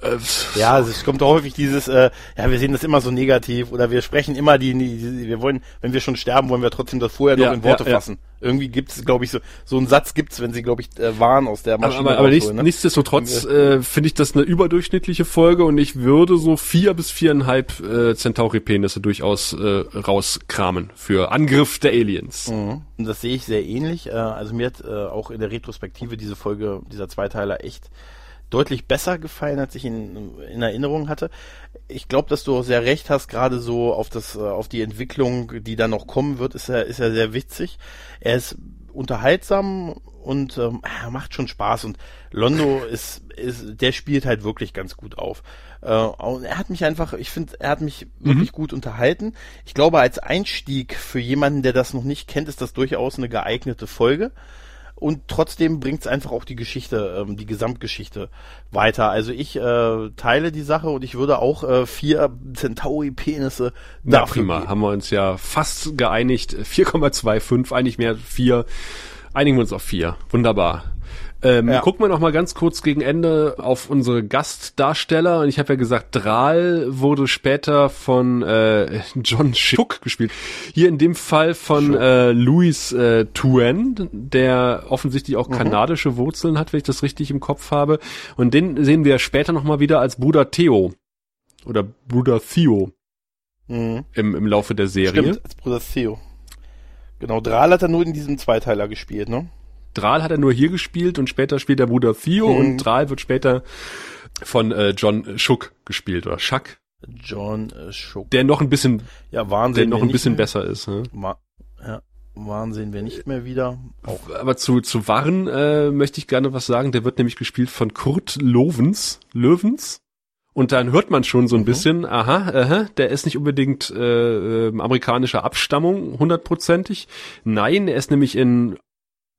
Äh, Ja, es kommt häufig dieses, äh, ja, wir sehen das immer so negativ oder wir sprechen immer die, die wir wollen, wenn wir schon sterben, wollen wir trotzdem das vorher noch Ja, in Worte ja, ja. fassen. Irgendwie gibt's, glaube ich, so so einen Satz gibt's, wenn sie, glaube ich, äh, Waren aus der Maschine Aber, aber nicht, rausholen, ne? nichtsdestotrotz äh, finde ich das eine überdurchschnittliche Folge und ich würde so vier bis viereinhalb äh, Centauri-Penisse durchaus äh, rauskramen für Angriff der Aliens. Mhm. Und das sehe ich sehr ähnlich. Äh, Also mir hat äh, auch in der Retrospektive diese Folge, dieser Zweiteiler echt deutlich besser gefallen, als ich ihn in Erinnerung hatte. Ich glaube, dass du auch sehr recht hast, gerade so auf das, äh, auf die Entwicklung, die da noch kommen wird, ist er, ist er sehr witzig. Er ist unterhaltsam und ähm, er macht schon Spaß und Londo ist, ist, der spielt halt wirklich ganz gut auf. Äh, und er hat mich einfach, ich finde, er hat mich wirklich gut unterhalten. Ich glaube, als Einstieg für jemanden, der das noch nicht kennt, ist das durchaus eine geeignete Folge und trotzdem bringt es einfach auch die Geschichte, ähm, die Gesamtgeschichte weiter. Also ich äh, teile die Sache und ich würde auch äh, vier Centauri-Penisse Na prima, geben. haben wir uns ja fast geeinigt. 4,25, eigentlich mehr vier. Einigen wir uns auf vier. Wunderbar. Ähm, Ja. Gucken wir noch mal ganz kurz gegen Ende auf unsere Gastdarsteller. Und ich habe ja gesagt, Drahl wurde später von äh, John Schuck gespielt. Hier in dem Fall von äh, Louis äh, Tuen, der offensichtlich auch kanadische Wurzeln hat, wenn ich das richtig im Kopf habe. Und den sehen wir später noch mal wieder als Bruder Theo. Oder Bruder Theo Mhm. im, im Laufe der Serie. Stimmt, als Bruder Theo. Genau, Drahl hat er nur in diesem Zweiteiler gespielt, ne? Drahl hat er nur hier gespielt und später spielt der Bruder Theo Mhm. und Drahl wird später von äh, John Schuck gespielt oder Schuck, John äh, Schuck. der noch ein bisschen, Ja, Wahnsinn. der noch ein bisschen mehr, besser ist. Ne? Ja, Wahnsinn, wer nicht mehr wieder. Auch Aber zu zu Warren äh, möchte ich gerne was sagen. Der wird nämlich gespielt von Kurt Lovens, Löwens. Und dann hört man schon so ein bisschen, aha, aha, der ist nicht unbedingt äh, äh, amerikanischer Abstammung, hundertprozentig. Nein, er ist nämlich in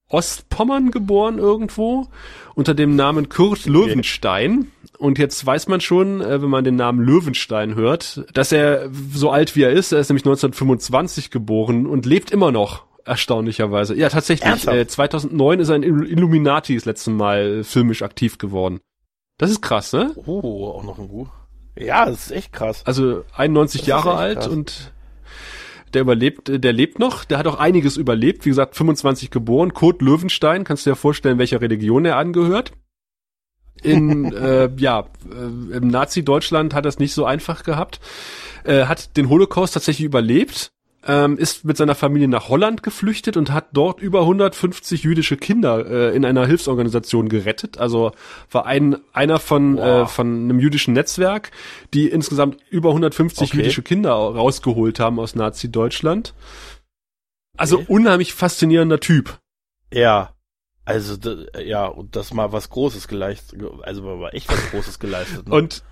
Ostpommern geboren irgendwo unter dem Namen Kurt Löwenstein. Und jetzt weiß man schon, äh, wenn man den Namen Löwenstein hört, dass er so alt wie er ist, er ist nämlich 1925 geboren und lebt immer noch. Erstaunlicherweise. Ja, tatsächlich. Äh, 2009 ist er in Illu- Illuminati das letzte Mal äh, filmisch aktiv geworden. Das ist krass, ne? oh, auch noch ein gut. Ja, das ist echt krass. Also 91 Das Jahre alt krass. und der überlebt, der lebt noch, der hat auch einiges überlebt, wie gesagt, 25 geboren, Kurt Löwenstein, kannst du dir vorstellen, welcher Religion er angehört. In, äh, ja, äh, im Nazi-Deutschland hat es nicht so einfach gehabt, äh, hat den Holocaust tatsächlich überlebt, ähm, ist mit seiner Familie nach Holland geflüchtet und hat dort über 150 jüdische Kinder äh, in einer Hilfsorganisation gerettet. Also war ein einer von äh, Wow. von einem jüdischen Netzwerk, die insgesamt über 150 Okay. jüdische Kinder rausgeholt haben aus Nazi-Deutschland. Also Okay. unheimlich faszinierender Typ. Ja. Also, ja, und das mal was Großes geleistet, also war echt was Großes geleistet. Ne? Und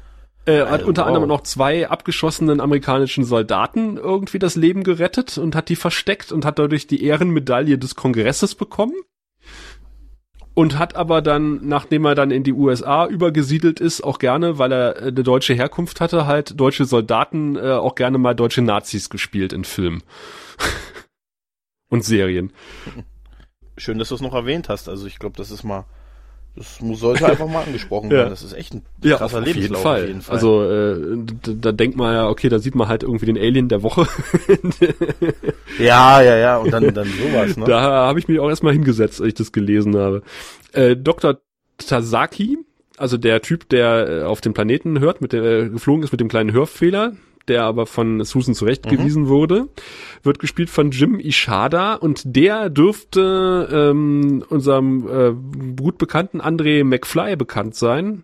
äh, hat unter wow. anderem noch zwei abgeschossenen amerikanischen Soldaten irgendwie das Leben gerettet und hat die versteckt und hat dadurch die Ehrenmedaille des Kongresses bekommen. Und hat aber dann, nachdem er dann in die USA übergesiedelt ist, auch gerne, weil er äh, eine deutsche Herkunft hatte, halt deutsche Soldaten äh, auch gerne mal deutsche Nazis gespielt in Filmen. und Serien. Schön, dass du es noch erwähnt hast. Also ich glaube, das ist mal, das muss, sollte einfach mal angesprochen Ja. werden. Das ist echt ein Ja, krasser auf jeden, Lebenslauf. Fall. Auf jeden Fall. Also äh, da, da denkt man ja, okay, da sieht man halt irgendwie den Alien der Woche. ja, ja, ja, und dann, dann sowas, ne? Da habe ich mich auch erstmal hingesetzt, als ich das gelesen habe. Äh, Dr. Tasaki, also der Typ, der äh, auf den Planeten hört, mit der äh, geflogen ist mit dem kleinen Hörfehler, der aber von Susan zurechtgewiesen Mhm. wurde, wird gespielt von Jim Ishada und der dürfte ähm, unserem äh, gut bekannten André McFly bekannt sein.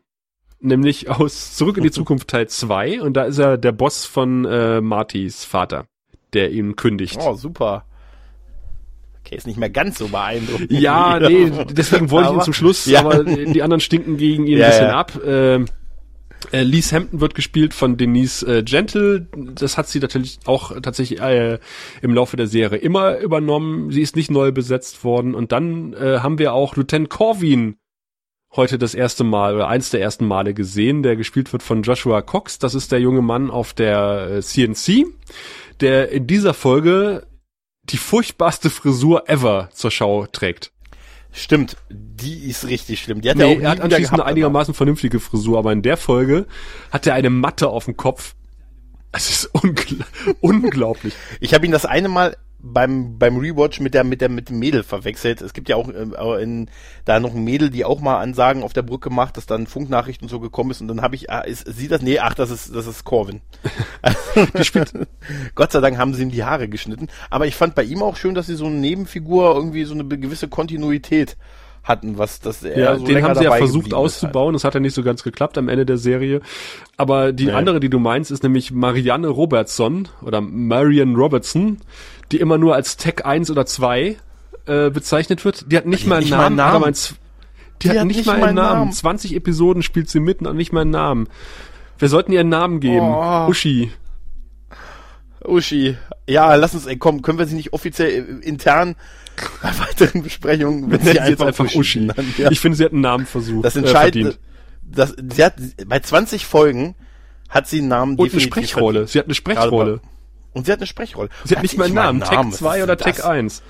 Nämlich aus Zurück in die Zukunft Teil 2 und da ist er der Boss von äh, Martys Vater, der ihn kündigt. Oh, super. Okay, ist nicht mehr ganz so beeindruckend. Ja, nee, deswegen wollte ich ihn Aber- zum Schluss, Ja. aber die anderen stinken gegen ihn Ja, ein bisschen ja. ab. Ähm, äh, Lise Hampton wird gespielt von Denise äh, Gentle. Das hat sie natürlich auch tatsächlich äh, im Laufe der Serie immer übernommen. Sie ist nicht neu besetzt worden. Und dann äh, haben wir auch Lieutenant Corwin heute das erste Mal oder eins der ersten Male gesehen, der gespielt wird von Joshua Cox. Das ist der junge Mann auf der äh, CNC, der in dieser Folge die furchtbarste Frisur ever zur Schau trägt. Stimmt, die ist richtig schlimm. Die hat Nee, er auch er hat anschließend eine gehabt, einigermaßen vernünftige Frisur, aber in der Folge hat er eine Matte auf dem Kopf. Es ist ungl unglaublich. Ich habe ihn das eine Mal beim, beim Rewatch mit der, mit der, mit dem Mädel verwechselt. Es gibt ja auch äh, in, da noch ein Mädel, die auch mal Ansagen auf der Brücke macht, dass dann Funknachrichten so gekommen ist und dann habe ich, ah, ist, sie das? Nee, ach, das ist, das ist Corvin. Gott sei Dank haben sie ihm die Haare geschnitten. Aber ich fand bei ihm auch schön, dass sie so eine Nebenfigur irgendwie so eine gewisse Kontinuität hatten, was das er ja, so den haben sie ja versucht halt. auszubauen. Das hat ja nicht so ganz geklappt am Ende der Serie. Aber die Nee. andere, die du meinst, ist nämlich Marianne Robertson oder Marian Robertson, die immer nur als Tech 1 oder 2 äh, bezeichnet wird. Die hat nicht Die mal hat einen nicht Namen. hat Namen. einen Z- Die, hat, nicht, mal einen Namen. 20 Episoden spielt sie mit und hat nicht mal einen Namen. Wir sollten ihr einen Namen geben. Oh. Uschi. Uschi. Ja, lass uns, ey, komm, können wir sie nicht offiziell äh, intern bei weiteren Besprechungen Wir sie jetzt einfach Uschi. nennen, Ja. Ich finde, sie hat einen Namen versucht. Das äh, entscheidende, verdient. das, sie hat, bei 20 Folgen hat sie einen Namen Und eine definitiv Sprechrolle. verdient. Sie hat eine Sprechrolle. Und sie hat eine Sprechrolle. Sie hat nicht mal einen Namen. Tech 2 oder Tech 1.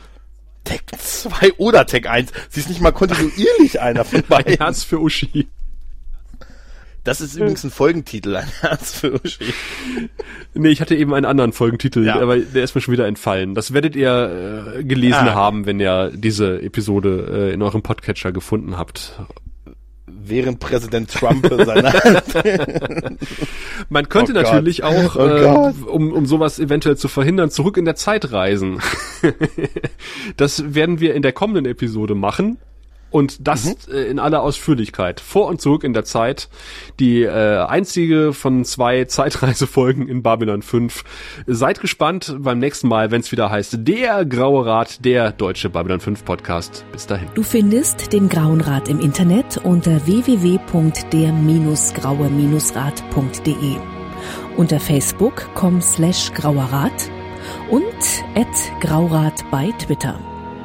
Tech 2 oder Tech 1. Sie ist nicht mal kontinuierlich einer von Ein beiden. Herz für Uschi. Das ist übrigens ein Folgentitel, ein Herz für Uschi. Nee, ich hatte eben einen anderen Folgentitel, Ja. aber der ist mir schon wieder entfallen. Das werdet ihr äh, gelesen Ah. haben, wenn ihr diese Episode äh, in eurem Podcatcher gefunden habt. Während Präsident Trump seine Man könnte Oh Gott. natürlich auch, Oh äh, Gott. um, um sowas eventuell zu verhindern, zurück in der Zeit reisen. das werden wir in der kommenden Episode machen. Und das Mhm. äh, in aller Ausführlichkeit. Vor und zurück in der Zeit. Die äh, einzige von zwei Zeitreisefolgen in Babylon 5. Seid gespannt beim nächsten Mal, wenn es wieder heißt, der Graue Rat, der deutsche Babylon 5 Podcast. Bis dahin. Du findest den Grauen Rat im Internet unter www.der-graue-rat.de, unter facebook.com slash grauerrat und at graurat bei Twitter.